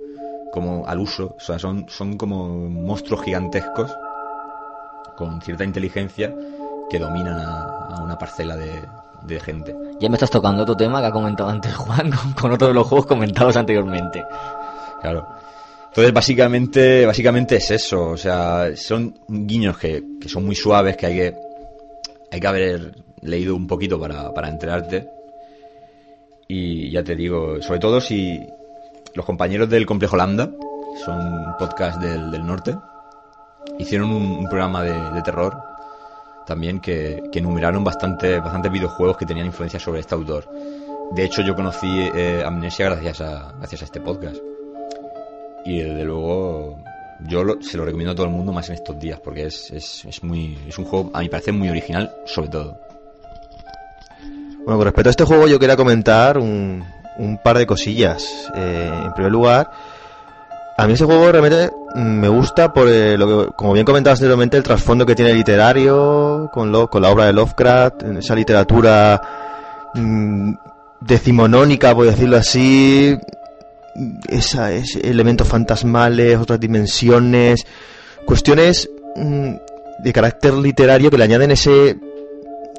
como al uso, o sea, son, son como monstruos gigantescos con cierta inteligencia que dominan a, una parcela de, de, gente. Ya me estás tocando otro tema que ha comentado antes Juan con, con otro de los juegos comentados anteriormente. Claro. Entonces, básicamente, básicamente es eso. O sea, son guiños que, son muy suaves, que hay que, hay que haber leído un poquito para, para enterarte. Y ya te digo, sobre todo si los compañeros del Complejo Lambda, son podcast del, del norte, hicieron un, programa de, terror también que, que enumeraron bastante, bastantes videojuegos que tenían influencia sobre este autor. De hecho, yo conocí eh, Amnesia gracias a, gracias a este podcast y desde luego yo se lo recomiendo a todo el mundo más en estos días porque es, es, es, muy es un juego a mi parecer muy original sobre todo bueno con respecto a este juego yo quería comentar un, par de cosillas. Eh, en primer lugar a mí ese juego realmente me gusta por eh, lo que, como bien comentabas anteriormente, el trasfondo que tiene literario con, lo, la obra de Lovecraft, esa literatura mm, decimonónica, por decirlo así, esa, elementos fantasmales, otras dimensiones, cuestiones mm, de carácter literario que le añaden ese,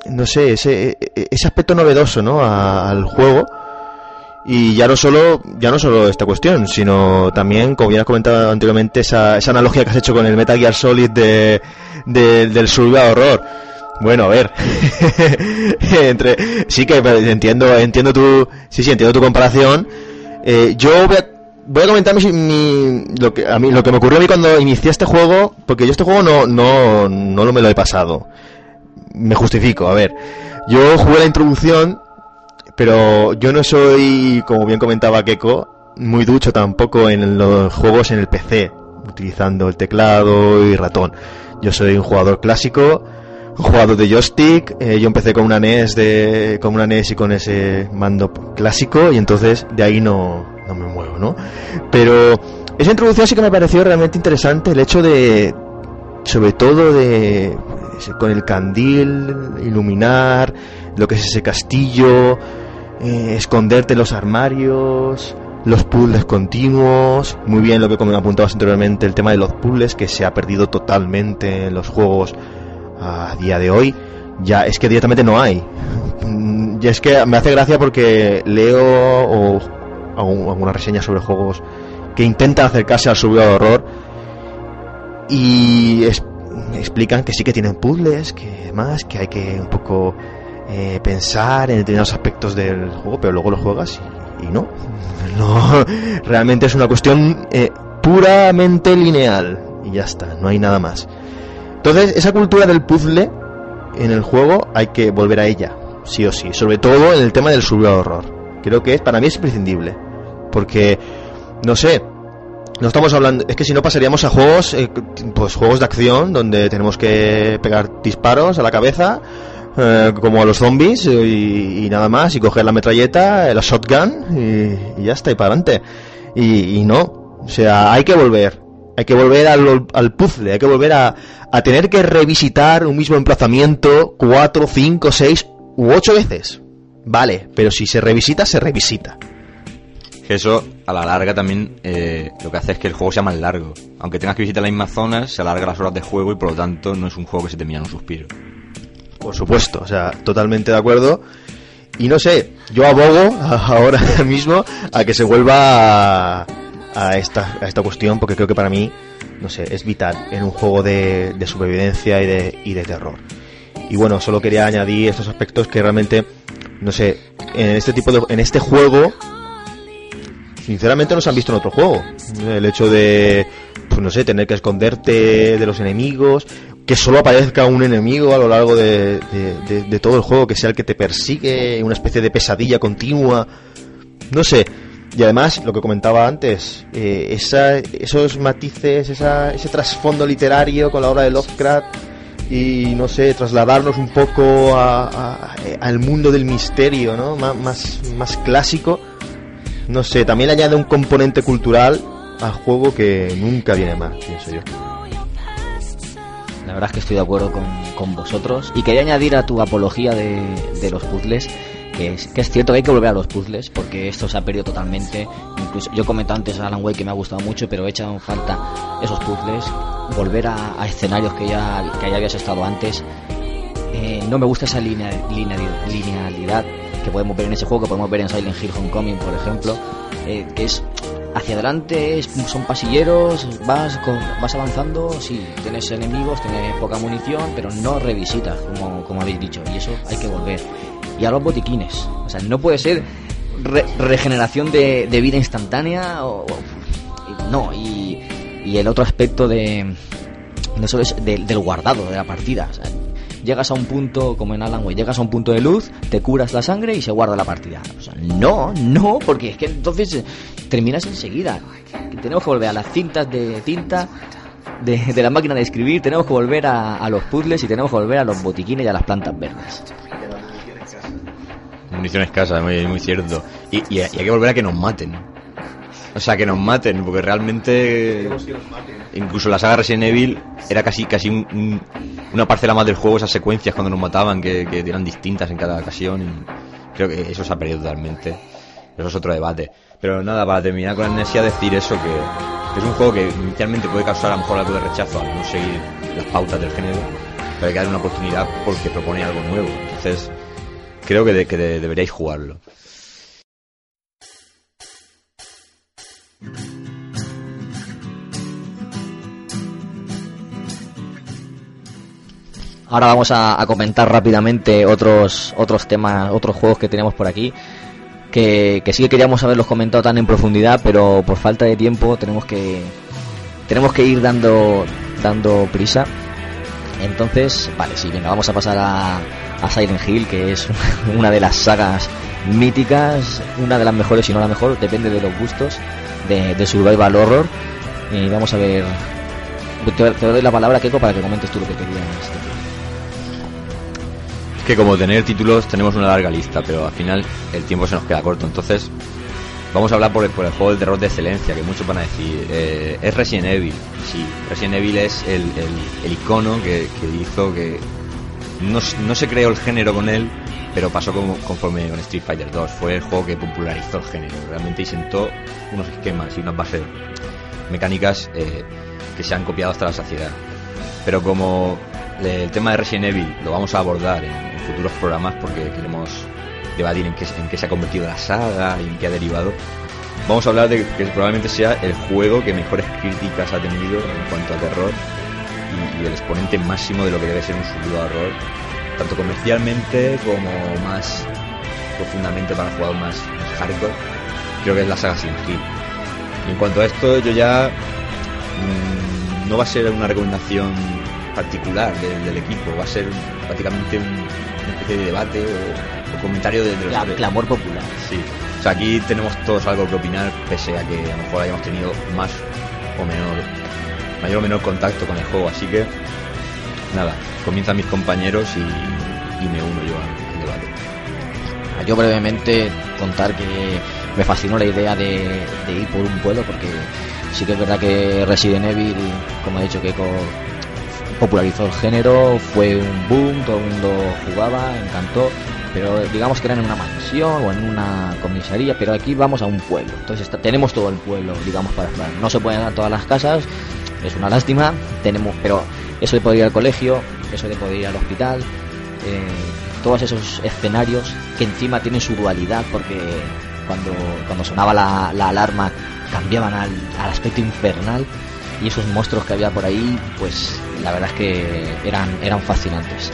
no sé, ese, ese aspecto novedoso, ¿no? al juego. Y ya no solo, ya no solo esta cuestión, sino también, como ya has comentado anteriormente, esa, esa analogía que has hecho con el Metal Gear Solid de, del survival horror. Bueno, a ver. Entre, sí que entiendo, entiendo tu, sí, sí, entiendo tu comparación, eh, yo voy a, voy a comentar mi, lo, que, a mí, lo que me ocurrió a mí cuando inicié este juego, porque yo este juego no, no, no me lo he pasado. Me justifico, a ver. Yo jugué la introducción, pero yo no soy, como bien comentaba Keiko, muy ducho tampoco en los juegos en el PC, utilizando el teclado y ratón. Yo soy un jugador clásico, un jugador de joystick. Eh, yo empecé con una NES de, con una NES y con ese mando clásico y entonces de ahí no, no me muevo, ¿no? Pero esa introducción sí que me pareció realmente interesante, el hecho de, sobre todo de, con el candil, iluminar lo que es ese castillo, eh, esconderte los armarios, los puzzles continuos, muy bien lo que como apuntabas anteriormente, el tema de los puzzles que se ha perdido totalmente en los juegos a día de hoy, ya es que directamente no hay. Mm, y es que me hace gracia porque leo alguna reseña sobre juegos que intentan acercarse al subido de horror y explican que sí que tienen puzzles, que más, que hay que un poco eh, pensar en determinados aspectos del juego, pero luego lo juegas Y no, no, realmente es una cuestión eh, puramente lineal. Y ya está, no hay nada más. Entonces, esa cultura del puzzle en el juego hay que volver a ella, sí o sí. Sobre todo en el tema del survival horror. Creo que es, para mí es imprescindible. Porque, no sé, no estamos hablando, es que si no pasaríamos a juegos, eh, pues juegos de acción donde tenemos que pegar disparos a la cabeza, eh, como a los zombies y, nada más, y coger la metralleta, la shotgun y, ya está, y para adelante. Y, no, o sea, hay que volver, hay que volver al, al puzzle, hay que volver a, a tener que revisitar un mismo emplazamiento cuatro, cinco, seis u ocho veces. Vale, pero si se revisita, se revisita. Eso a la larga también eh, lo que hace es que el juego sea más largo. Aunque tengas que visitar las mismas zonas, se alarga las horas de juego y por lo tanto no es un juego que se termina en un suspiro. Por supuesto, o sea, totalmente de acuerdo. Y no sé, yo abogo ahora mismo a que se vuelva a, esta, a esta cuestión porque creo que para mí no sé, es vital en un juego de, supervivencia y de, y de terror. Y bueno, solo quería añadir estos aspectos que realmente, no sé, en este tipo de, en este juego, sinceramente no se han visto en otro juego. El hecho de, pues no sé, tener que esconderte de los enemigos, que solo aparezca un enemigo a lo largo de, todo el juego, que sea el que te persigue, una especie de pesadilla continua. No sé, y además, lo que comentaba antes, eh, esos matices, ese trasfondo literario con la obra de Lovecraft y, no sé, trasladarnos un poco al mundo del misterio, ¿no? más, más clásico. No sé, también añade un componente cultural al juego que nunca viene mal, pienso yo. La verdad es que estoy de acuerdo con, con vosotros. Y quería añadir a tu apología de, de los puzzles que es, cierto que hay que volver a los puzzles porque esto se ha perdido totalmente. Incluso yo comenté antes a Alan Wake que me ha gustado mucho, pero he echado falta esos puzzles, volver a, escenarios que ya, que ya habías estado antes. Eh, no me gusta esa línea, linealidad que podemos ver en ese juego, que podemos ver en Silent Hill Homecoming, por ejemplo, eh, que es hacia adelante, son pasilleros, vas, vas avanzando, sí, tienes enemigos, tienes poca munición, pero no revisitas, como, como habéis dicho, y eso hay que volver y a los botiquines. O sea, no puede ser regeneración de, vida instantánea o, no. Y, y, el otro aspecto de no solo es del guardado de la partida. Llegas a un punto, como en Alan Wake, llegas a un punto de luz, te curas la sangre y se guarda la partida. O sea, no, no, porque es que entonces eh, terminas enseguida. Tenemos que volver a las cintas de tinta de, de, la máquina de escribir, tenemos que volver a, a, los puzzles y tenemos que volver a los botiquines y a las plantas verdes. Munición escasa, muy, muy cierto. Y, y, hay que volver a que nos maten. O sea, que nos maten, porque realmente. Incluso la saga Resident Evil era casi casi una parcela más del juego, esas secuencias cuando nos mataban, que, eran distintas en cada ocasión. Creo que eso se ha perdido totalmente. Eso es otro debate. Pero nada, para terminar con la necesidad decir eso, que, es un juego que inicialmente puede causar a lo mejor algo de rechazo al no seguir las pautas del género, pero hay que darle una oportunidad porque propone algo nuevo. Entonces, creo que, deberíais jugarlo. Ahora vamos a, comentar rápidamente otros otros temas, otros juegos que tenemos por aquí. Que, que sí que queríamos haberlos comentado tan en profundidad, pero por falta de tiempo tenemos que tenemos que ir dando dando prisa. Entonces, vale, sí, venga, vamos a pasar a, a Silent Hill, que es una de las sagas míticas, una de las mejores, si no la mejor, depende de los gustos, de, Survival Horror. Y vamos a ver. Te, doy la palabra, Keiko, para que comentes tú lo que querías. Que como tener títulos tenemos una larga lista, pero al final el tiempo se nos queda corto. Entonces, vamos a hablar por el, por el juego del terror de excelencia, que muchos van a decir. Eh, es Resident Evil. Sí, Resident Evil es el, el, icono que, que hizo que no, no se creó el género con él, pero pasó como, conforme con Street Fighter 2. Fue el juego que popularizó el género realmente y sentó unos esquemas y unas bases mecánicas eh, que se han copiado hasta la saciedad. Pero como el tema de Resident Evil lo vamos a abordar en, futuros programas porque queremos debatir en qué, en qué se ha convertido la saga y en qué ha derivado, vamos a hablar de que probablemente sea el juego que mejores críticas ha tenido en cuanto a terror y, el exponente máximo de lo que debe ser un de horror, tanto comercialmente como más profundamente para el jugador más hardcore. creo que es la saga Silent Hill. Y en cuanto a esto, yo ya mm, no va a ser una recomendación particular del, del equipo, va a ser prácticamente un, una especie de debate o, o comentario de, de los tres. clamor popular. Sí. O sea, aquí tenemos todos algo que opinar, pese a que a lo mejor hayamos tenido más o menor, mayor o menor contacto con el juego. Así que, nada, comienzan mis compañeros y, y me uno yo al, debate. Yo brevemente contar que me fascinó la idea de, de ir por un pueblo porque sí que es verdad que Resident Evil, como ha dicho Keiko, popularizó el género, fue un boom, todo el mundo jugaba, encantó, pero digamos que era en una mansión o en una comisaría, pero aquí vamos a un pueblo, entonces está- tenemos todo el pueblo, digamos, para explorar. No se pueden dar todas las casas, es una lástima, tenemos, pero eso de poder ir al colegio, eso de poder ir al hospital, eh, todos esos escenarios que encima tienen su dualidad porque cuando, cuando sonaba la, la alarma cambiaban al aspecto infernal y esos monstruos que había por ahí pues la verdad es que eran, eran fascinantes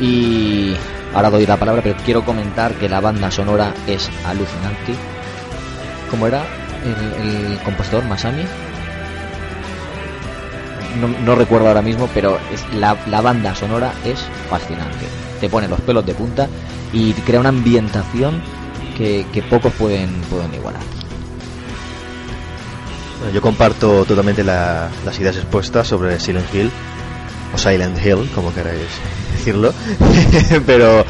y ahora doy la palabra pero quiero comentar que la banda sonora es alucinante ¿cómo era el, el compositor Masami? no, no recuerdo ahora mismo, pero es, la, la banda sonora es fascinante. Te pone los pelos de punta y crea una ambientación que, que pocos pueden, pueden igualar. Yo comparto totalmente la- las ideas expuestas sobre Silent Hill, o Silent Hill, como queráis decirlo. Pero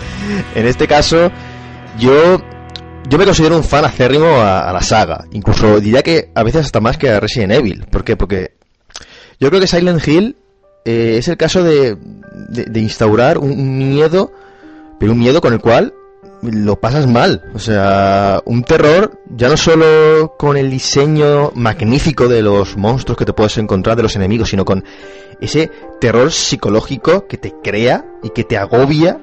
en este caso, yo, yo me considero un fan acérrimo a, la saga. Incluso diría que a veces hasta más que a Resident Evil. ¿Por qué? Porque yo creo que Silent Hill eh, es el caso de, de, instaurar un miedo, pero un miedo con el cual lo pasas mal. O sea, un terror ya no solo con el diseño magnífico de los monstruos que te puedes encontrar, de los enemigos, sino con ese terror psicológico que te crea y que te agobia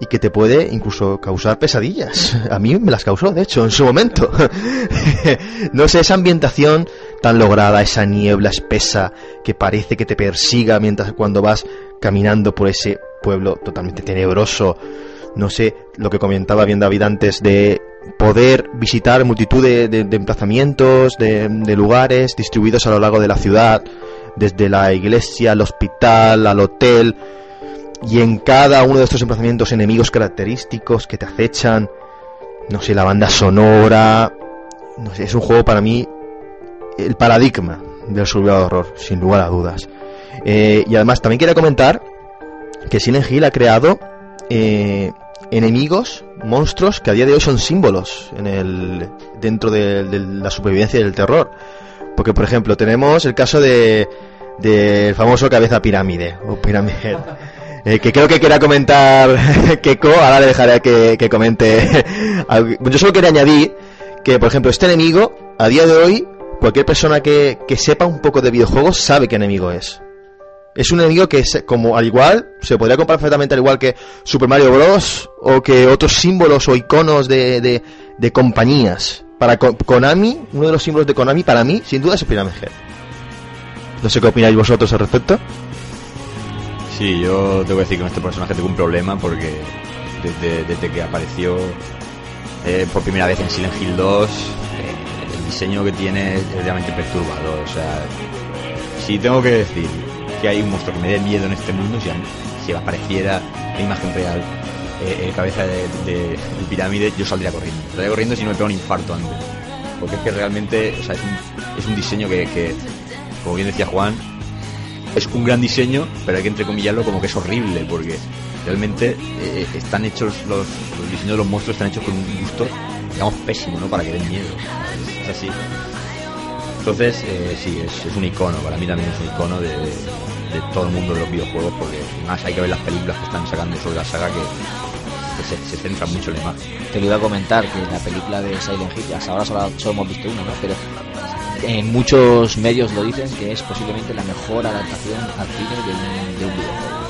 y que te puede incluso causar pesadillas. A mí me las causó, de hecho, en su momento. no sé, esa ambientación tan lograda, esa niebla espesa que parece que te persiga mientras cuando vas caminando por ese pueblo totalmente tenebroso. No sé, lo que comentaba bien David antes de poder visitar multitud de, emplazamientos, de, de lugares distribuidos a lo largo de la ciudad, desde la iglesia, al hospital, al hotel, y en cada uno de estos emplazamientos enemigos característicos que te acechan, no sé, la banda sonora, no sé, es un juego para mí el paradigma del survival horror, sin lugar a dudas. Eh, y además también quería comentar que Silent Hill ha creado eh, enemigos, monstruos que a día de hoy son símbolos en el dentro de, la supervivencia y del terror. Porque por ejemplo tenemos el caso de del famoso cabeza pirámide o pirámide eh, que creo que quiera comentar Keiko, ahora le dejaré que, comente. Yo solo quería añadir que, por ejemplo, este enemigo, a día de hoy, cualquier persona que, que sepa un poco de videojuegos sabe qué enemigo es. Es un enemigo que, se- como al igual, se podría comparar perfectamente al igual que Super Mario Bros. o que otros símbolos o iconos de, de, compañías. Para Ko- Konami, uno de los símbolos de Konami, para mí, sin duda, es Pyramid Head. No sé qué opináis vosotros al respecto. Sí, yo tengo que decir que con este personaje tengo un problema porque desde, que apareció eh, por primera vez en Silent Hill 2, eh, el diseño que tiene es realmente perturbador. O sea, si tengo que decir que hay un monstruo que me dé miedo en este mundo, si, si apareciera la imagen real, eh, cabeza de, de- de pirámide, yo saldría corriendo. Saldría corriendo si no me pega un infarto antes. Porque es que realmente, es un, es un diseño que, como bien decía Juan, es un gran diseño, pero hay que entrecomillarlo como que es horrible, porque realmente eh, están hechos los, los diseños de los monstruos están hechos con un gusto, digamos, pésimo, ¿no? Para que den miedo. Es así. Entonces, eh, sí, es, es un icono, para mí también es un icono de, de todo el mundo de los videojuegos, porque más hay que ver las películas que están sacando sobre la saga que, que se, se centran mucho en la imagen. Te lo iba a comentar que la película de Silent Hill, hasta ahora solo, hemos visto una, ¿no? Pero en muchos medios lo dicen que es posiblemente la mejor adaptación al cine de un, de un videojuego.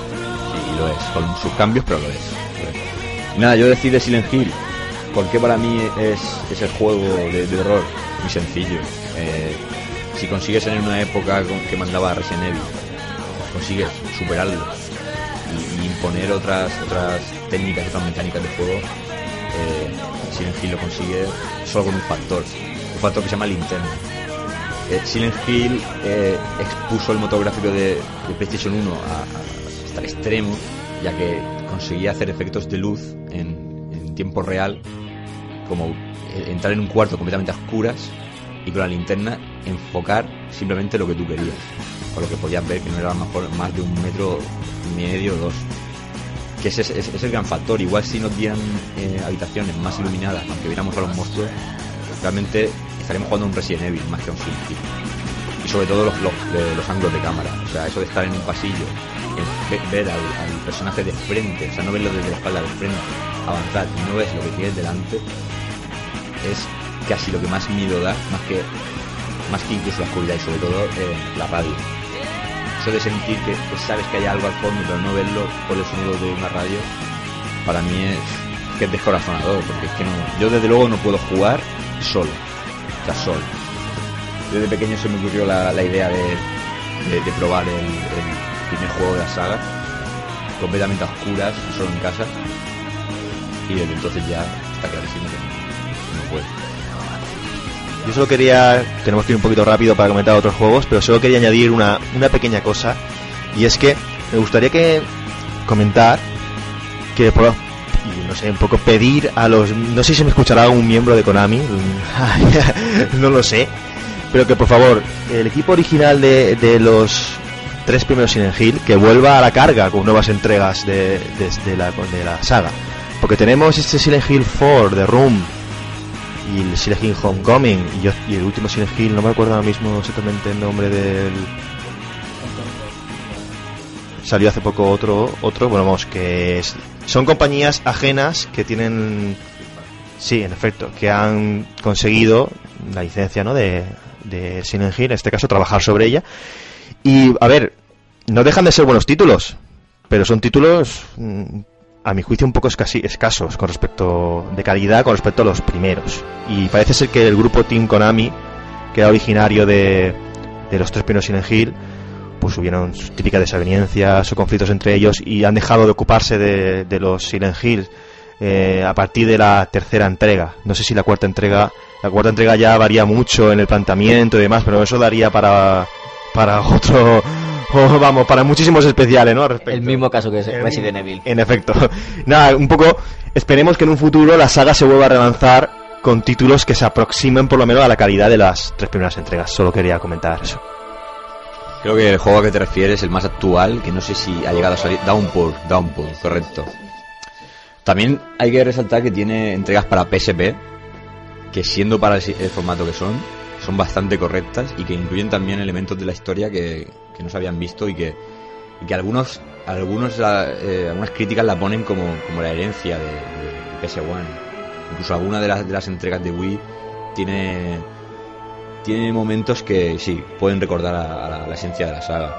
Sí, lo es, con sus cambios, pero lo es. lo es. Y nada, yo decir de Silent Hill, porque para mí es, es el juego de, de horror? Muy sencillo. Eh, si consigues en una época que mandaba Resident Evil, consigues superarlo y, imponer otras otras técnicas, otras mecánicas de juego, eh, Silent Hill lo consigue solo con un factor, un factor que se llama linterna. Eh, Silent Hill eh, expuso el motor gráfico de, de PlayStation 1 a, a- hasta el extremo, ya que conseguía hacer efectos de luz en, en tiempo real, como entrar en un cuarto completamente a oscuras y con la linterna enfocar simplemente lo que tú querías. Con lo que podías ver que no era a lo mejor más de un metro y medio o dos. Que ese es, es- el gran factor. Igual si nos dieran eh, habitaciones más iluminadas, aunque viéramos a los monstruos, realmente estaríamos jugando un Resident Evil más que un Silent. Y sobre todo los, los, los ángulos de cámara. O sea, eso de estar en un pasillo, ver al, al personaje de frente, o sea, no verlo desde la espalda de frente, avanzar y no ves lo que tienes delante, es casi lo que más miedo da, más que más que incluso la oscuridad y sobre todo eh, la radio. Eso de sentir que, sabes que hay algo al fondo pero no verlo por el sonido de una radio, para mí es que es descorazonador, porque es que no, yo desde luego no puedo jugar solo, o sea, solo. Desde pequeño se me ocurrió la, la idea de, de- probar el, primer juego de la saga, completamente a oscuras, solo en casa, y desde entonces ya está clarísimo que no, no. Solo quería, tenemos que ir un poquito rápido para comentar otros juegos, pero solo quería añadir una, una pequeña cosa, y es que me gustaría que comentar que por, y no sé, un poco pedir a los, no sé si me escuchará un miembro de Konami, no lo sé, pero que por favor, el equipo original de, de los tres primeros Silent Hill, que vuelva a la carga con nuevas entregas de, de- de la saga. Porque tenemos este Silent Hill 4 de Room y el Silent Hill Homecoming y, yo- y el último Silent Hill, no me acuerdo ahora mismo exactamente el nombre del... Salió hace poco otro, otro, bueno, vamos, que son compañías ajenas que tienen, sí, en efecto, que han conseguido la licencia, ¿no? De, de Silent en este caso, trabajar sobre ella. Y, a ver, no dejan de ser buenos títulos, pero son títulos, mm, a mi juicio, un poco escasos con respecto de calidad con respecto a los primeros. Y parece ser que el grupo Team Konami, que era originario de, de los tres primeros Silent Hill, pues hubieron sus típicas desavenencias o conflictos entre ellos y han dejado de ocuparse de, de los Silent Hill eh, a partir de la tercera entrega. No sé si la cuarta entrega, la cuarta entrega ya varía mucho en el planteamiento y demás, pero eso daría para para otro, o vamos, para muchísimos especiales, ¿no? Respecto. El mismo caso que es El Resident Evil. En efecto. Nada, un poco, esperemos que en un futuro la saga se vuelva a relanzar con títulos que se aproximen por lo menos a la calidad de las tres primeras entregas. Solo quería comentar eso. Creo que el juego a que te refieres, el más actual, que no sé si ha llegado a salir. Downpour, Downpour, correcto. También hay que resaltar que tiene entregas para PSP, que siendo para el formato que son, son bastante correctas y que incluyen también elementos de la historia que, que no se habían visto y que, que algunos, algunos eh, algunas críticas la ponen como, como la herencia de, de PS1. Incluso alguna de las, de las entregas de Wii tiene tiene momentos que sí, pueden recordar a, la, esencia de la saga.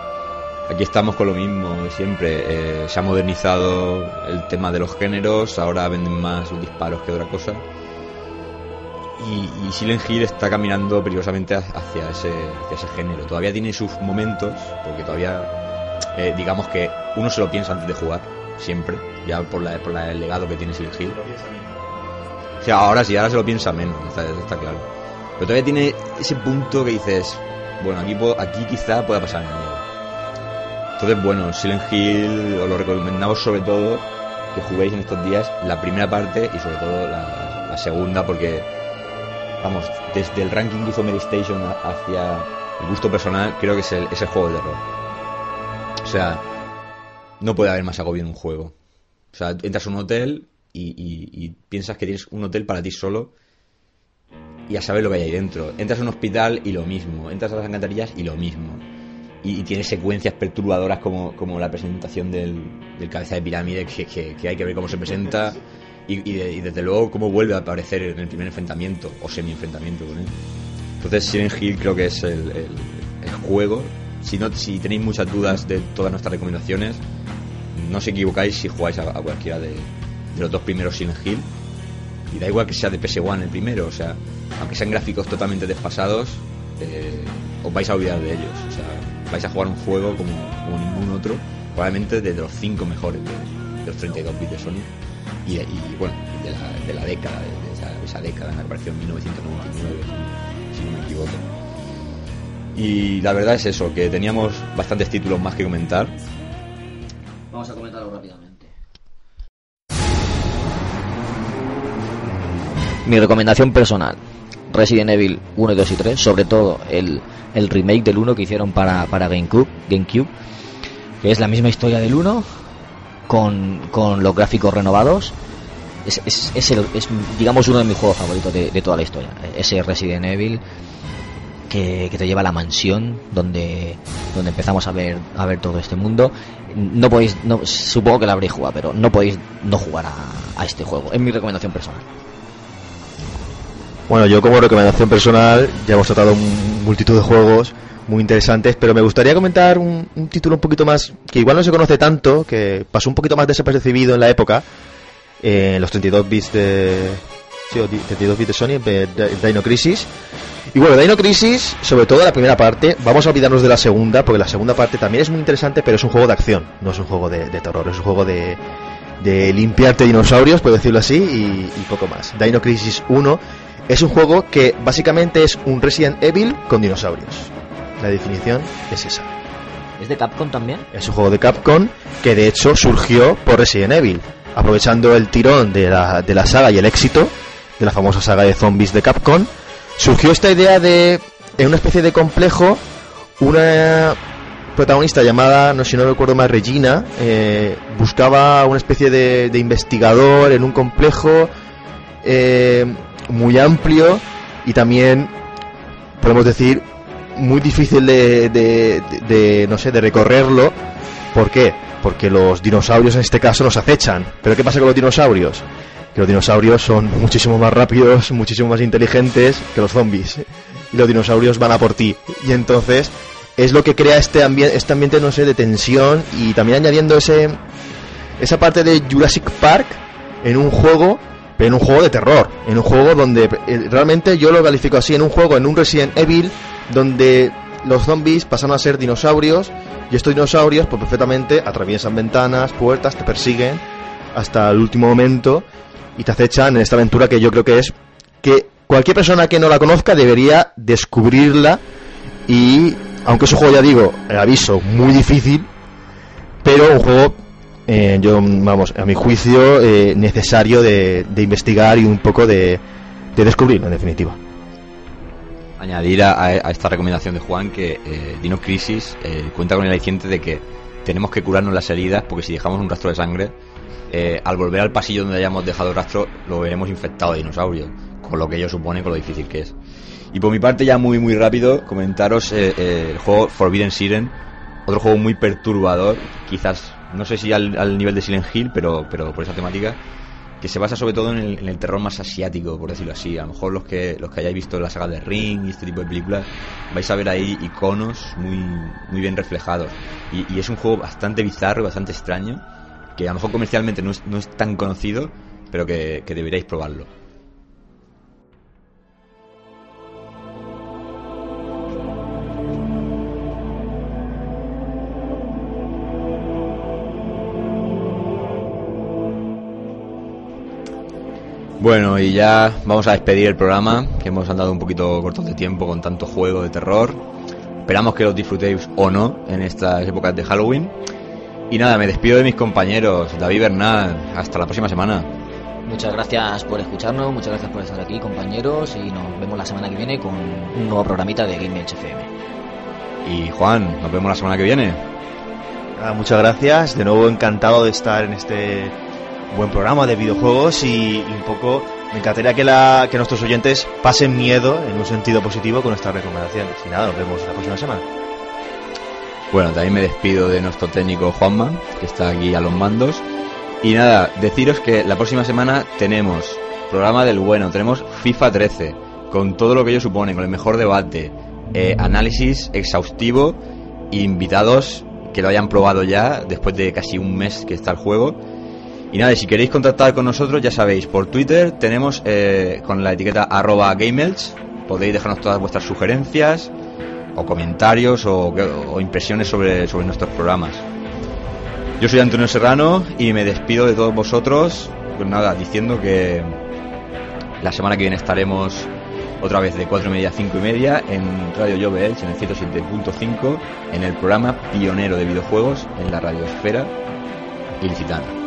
Aquí estamos con lo mismo siempre. eh, se ha modernizado el tema de los géneros, ahora venden más disparos que otra cosa. Y, y Silent Hill está caminando peligrosamente ha- hacia ese, género. Todavía tiene sus momentos, porque todavía, eh, digamos que uno se lo piensa antes de jugar, siempre, ya por, la, por el legado que tiene Silent Hill. O sea, ahora sí, ahora se lo piensa menos, está, claro. Pero todavía tiene ese punto que dices, bueno, aquí, aquí quizá pueda pasar miedo. Entonces, bueno, Silent Hill os lo recomendamos sobre todo que juguéis en estos días la primera parte y sobre todo la segunda porque, vamos, desde el ranking que hizo Station hacia el gusto personal, creo que es el, es el juego de terror. O sea, no puede haber más agobio en un juego. O sea, entras a un hotel y, piensas que tienes un hotel para ti solo y a saber lo que hay ahí dentro. Entras a un hospital y lo mismo. Entras a las alcantarillas y lo mismo. Y, y tiene secuencias perturbadoras como, como la presentación del, del cabeza de pirámide, que, que- que hay que ver cómo se presenta. Y, y de- y desde luego cómo vuelve a aparecer en el primer enfrentamiento o semi-enfrentamiento con él. Entonces Silent Hill creo que es el, juego. Si, no, si tenéis muchas dudas de todas nuestras recomendaciones, no os equivocáis si jugáis a, cualquiera de, los dos primeros Silent Hill. Y da igual que sea de PS1 el primero, o sea, aunque sean gráficos totalmente desfasados, eh, os vais a olvidar de ellos. Vais a jugar un juego como, ningún otro, probablemente de los cinco mejores de, los 32 bits de Sony y, y bueno, de la, de la década, de esa, esa década, me apareció en 1999, si, si no me equivoco. Y la verdad es eso, que teníamos bastantes títulos más que comentar. Vamos a comentarlo rápidamente. Mi recomendación personal, Resident Evil 1, 2 y 3, sobre todo el, el remake del 1 que hicieron para, para GameCube, GameCube, que es la misma historia del 1, con, con los gráficos renovados. Es, es, es, el- es, digamos, uno de mis juegos favoritos de, toda la historia. Ese Resident Evil que, que te lleva a la mansión donde, donde empezamos a ver, a ver todo este mundo. No podéis, no, supongo que lo habréis jugado, pero no podéis no jugar a, a este juego. Es mi recomendación personal. Bueno, yo como recomendación personal ya hemos tratado multitud de juegos muy interesantes, pero me gustaría comentar un, título un poquito más que igual no se conoce tanto, que pasó un poquito más desapercibido en la época, eh, en los 32 bits de sí, o di- 32 bits de Sony, Dino Crisis. Y bueno, Dino Crisis, sobre todo la primera parte, vamos a olvidarnos de la segunda, porque la segunda parte también es muy interesante, pero es un juego de acción, no es un juego de, terror, es un juego de, de limpiarte dinosaurios, por decirlo así, y, y poco más. Dino Crisis 1 es un juego que básicamente es un Resident Evil con dinosaurios. La definición es esa. ¿Es de Capcom también? Es un juego de Capcom que de hecho surgió por Resident Evil, aprovechando el tirón de la, de la saga y el éxito de la famosa saga de zombies de Capcom, surgió esta idea de, en una especie de complejo, una protagonista llamada, no sé si no recuerdo más, Regina, eh, buscaba una especie de, de investigador en un complejo eh, muy amplio y también, podemos decir, muy difícil de, de- no sé, de recorrerlo. ¿Por qué? Porque los dinosaurios en este caso nos acechan. ¿Pero qué pasa con los dinosaurios? Que los dinosaurios son muchísimo más rápidos, muchísimo más inteligentes que los zombies. Y los dinosaurios van a por ti. Y entonces es lo que crea este, ambiente este ambiente, no sé, de tensión y también añadiendo ese esa parte de Jurassic Park en un juego, pero en un juego de terror, en un juego donde eh, realmente yo lo califico así, en un juego, en un Resident Evil, donde los zombies pasan a ser dinosaurios y estos dinosaurios pues perfectamente atraviesan ventanas, puertas, te persiguen hasta el último momento y te acechan en esta aventura que yo creo que es que cualquier persona que no la conozca debería descubrirla y aunque es un juego ya digo, el aviso, muy difícil, pero un juego eh, yo vamos a mi juicio eh, necesario de, de investigar y un poco de, de descubrirlo en definitiva Añadir a, esta recomendación de Juan que eh, Dino Crisis eh, cuenta con el aliciente de que tenemos que curarnos las heridas porque si dejamos un rastro de sangre, eh, al volver al pasillo donde hayamos dejado el rastro, lo veremos infectado de dinosaurios, con lo que ello supone, con lo difícil que es. Y por mi parte, ya muy muy rápido, comentaros el juego Forbidden Siren, otro juego muy perturbador, quizás, no sé si al, al nivel de Silent Hill, pero, pero por esa temática, que se basa sobre todo en el, en el terror más asiático, por decirlo así. A lo mejor los que los que hayáis visto la saga de Ring y este tipo de películas, vais a ver ahí iconos muy, muy bien reflejados. Y, y es un juego bastante bizarro, bastante extraño, que a lo mejor comercialmente no es, no es tan conocido, pero que, que deberíais probarlo. Bueno, y ya vamos a despedir el programa, que hemos andado un poquito cortos de tiempo con tanto juego de terror. Esperamos que los disfrutéis o no en estas épocas de Halloween. Y nada, me despido de mis compañeros, David Bernal, hasta la próxima semana. Muchas gracias por escucharnos, muchas gracias por estar aquí, compañeros, y nos vemos la semana que viene con un nuevo programita de Game Edge FM. Y Juan, nos vemos la semana que viene. Muchas gracias de nuevo encantado de estar en este buen programa de videojuegos y, un poco me encantaría que, la, que nuestros oyentes pasen miedo en un sentido positivo con nuestras recomendaciones y nada, nos vemos la próxima semana Bueno, también me despido de nuestro técnico Juanma, que está aquí a los mandos. Y nada, deciros que la próxima semana tenemos programa del bueno, tenemos FIFA 13, con todo lo que ello supone, con el mejor debate, eh, análisis exhaustivo, invitados que lo hayan probado ya, después de casi un mes que está el juego. Y nada, si queréis contactar con nosotros, ya sabéis, por Twitter tenemos eh, con la etiqueta arroba gamelch, podéis dejarnos todas vuestras sugerencias, o comentarios, o, impresiones sobre, sobre nuestros programas. Yo soy Antonio Serrano y me despido de todos vosotros, pues nada, diciendo que la semana que viene estaremos otra vez de 4 y media a 5 y media en Radio Jove en el 107.5 en el programa pionero de videojuegos en la radiosfera ilicitana.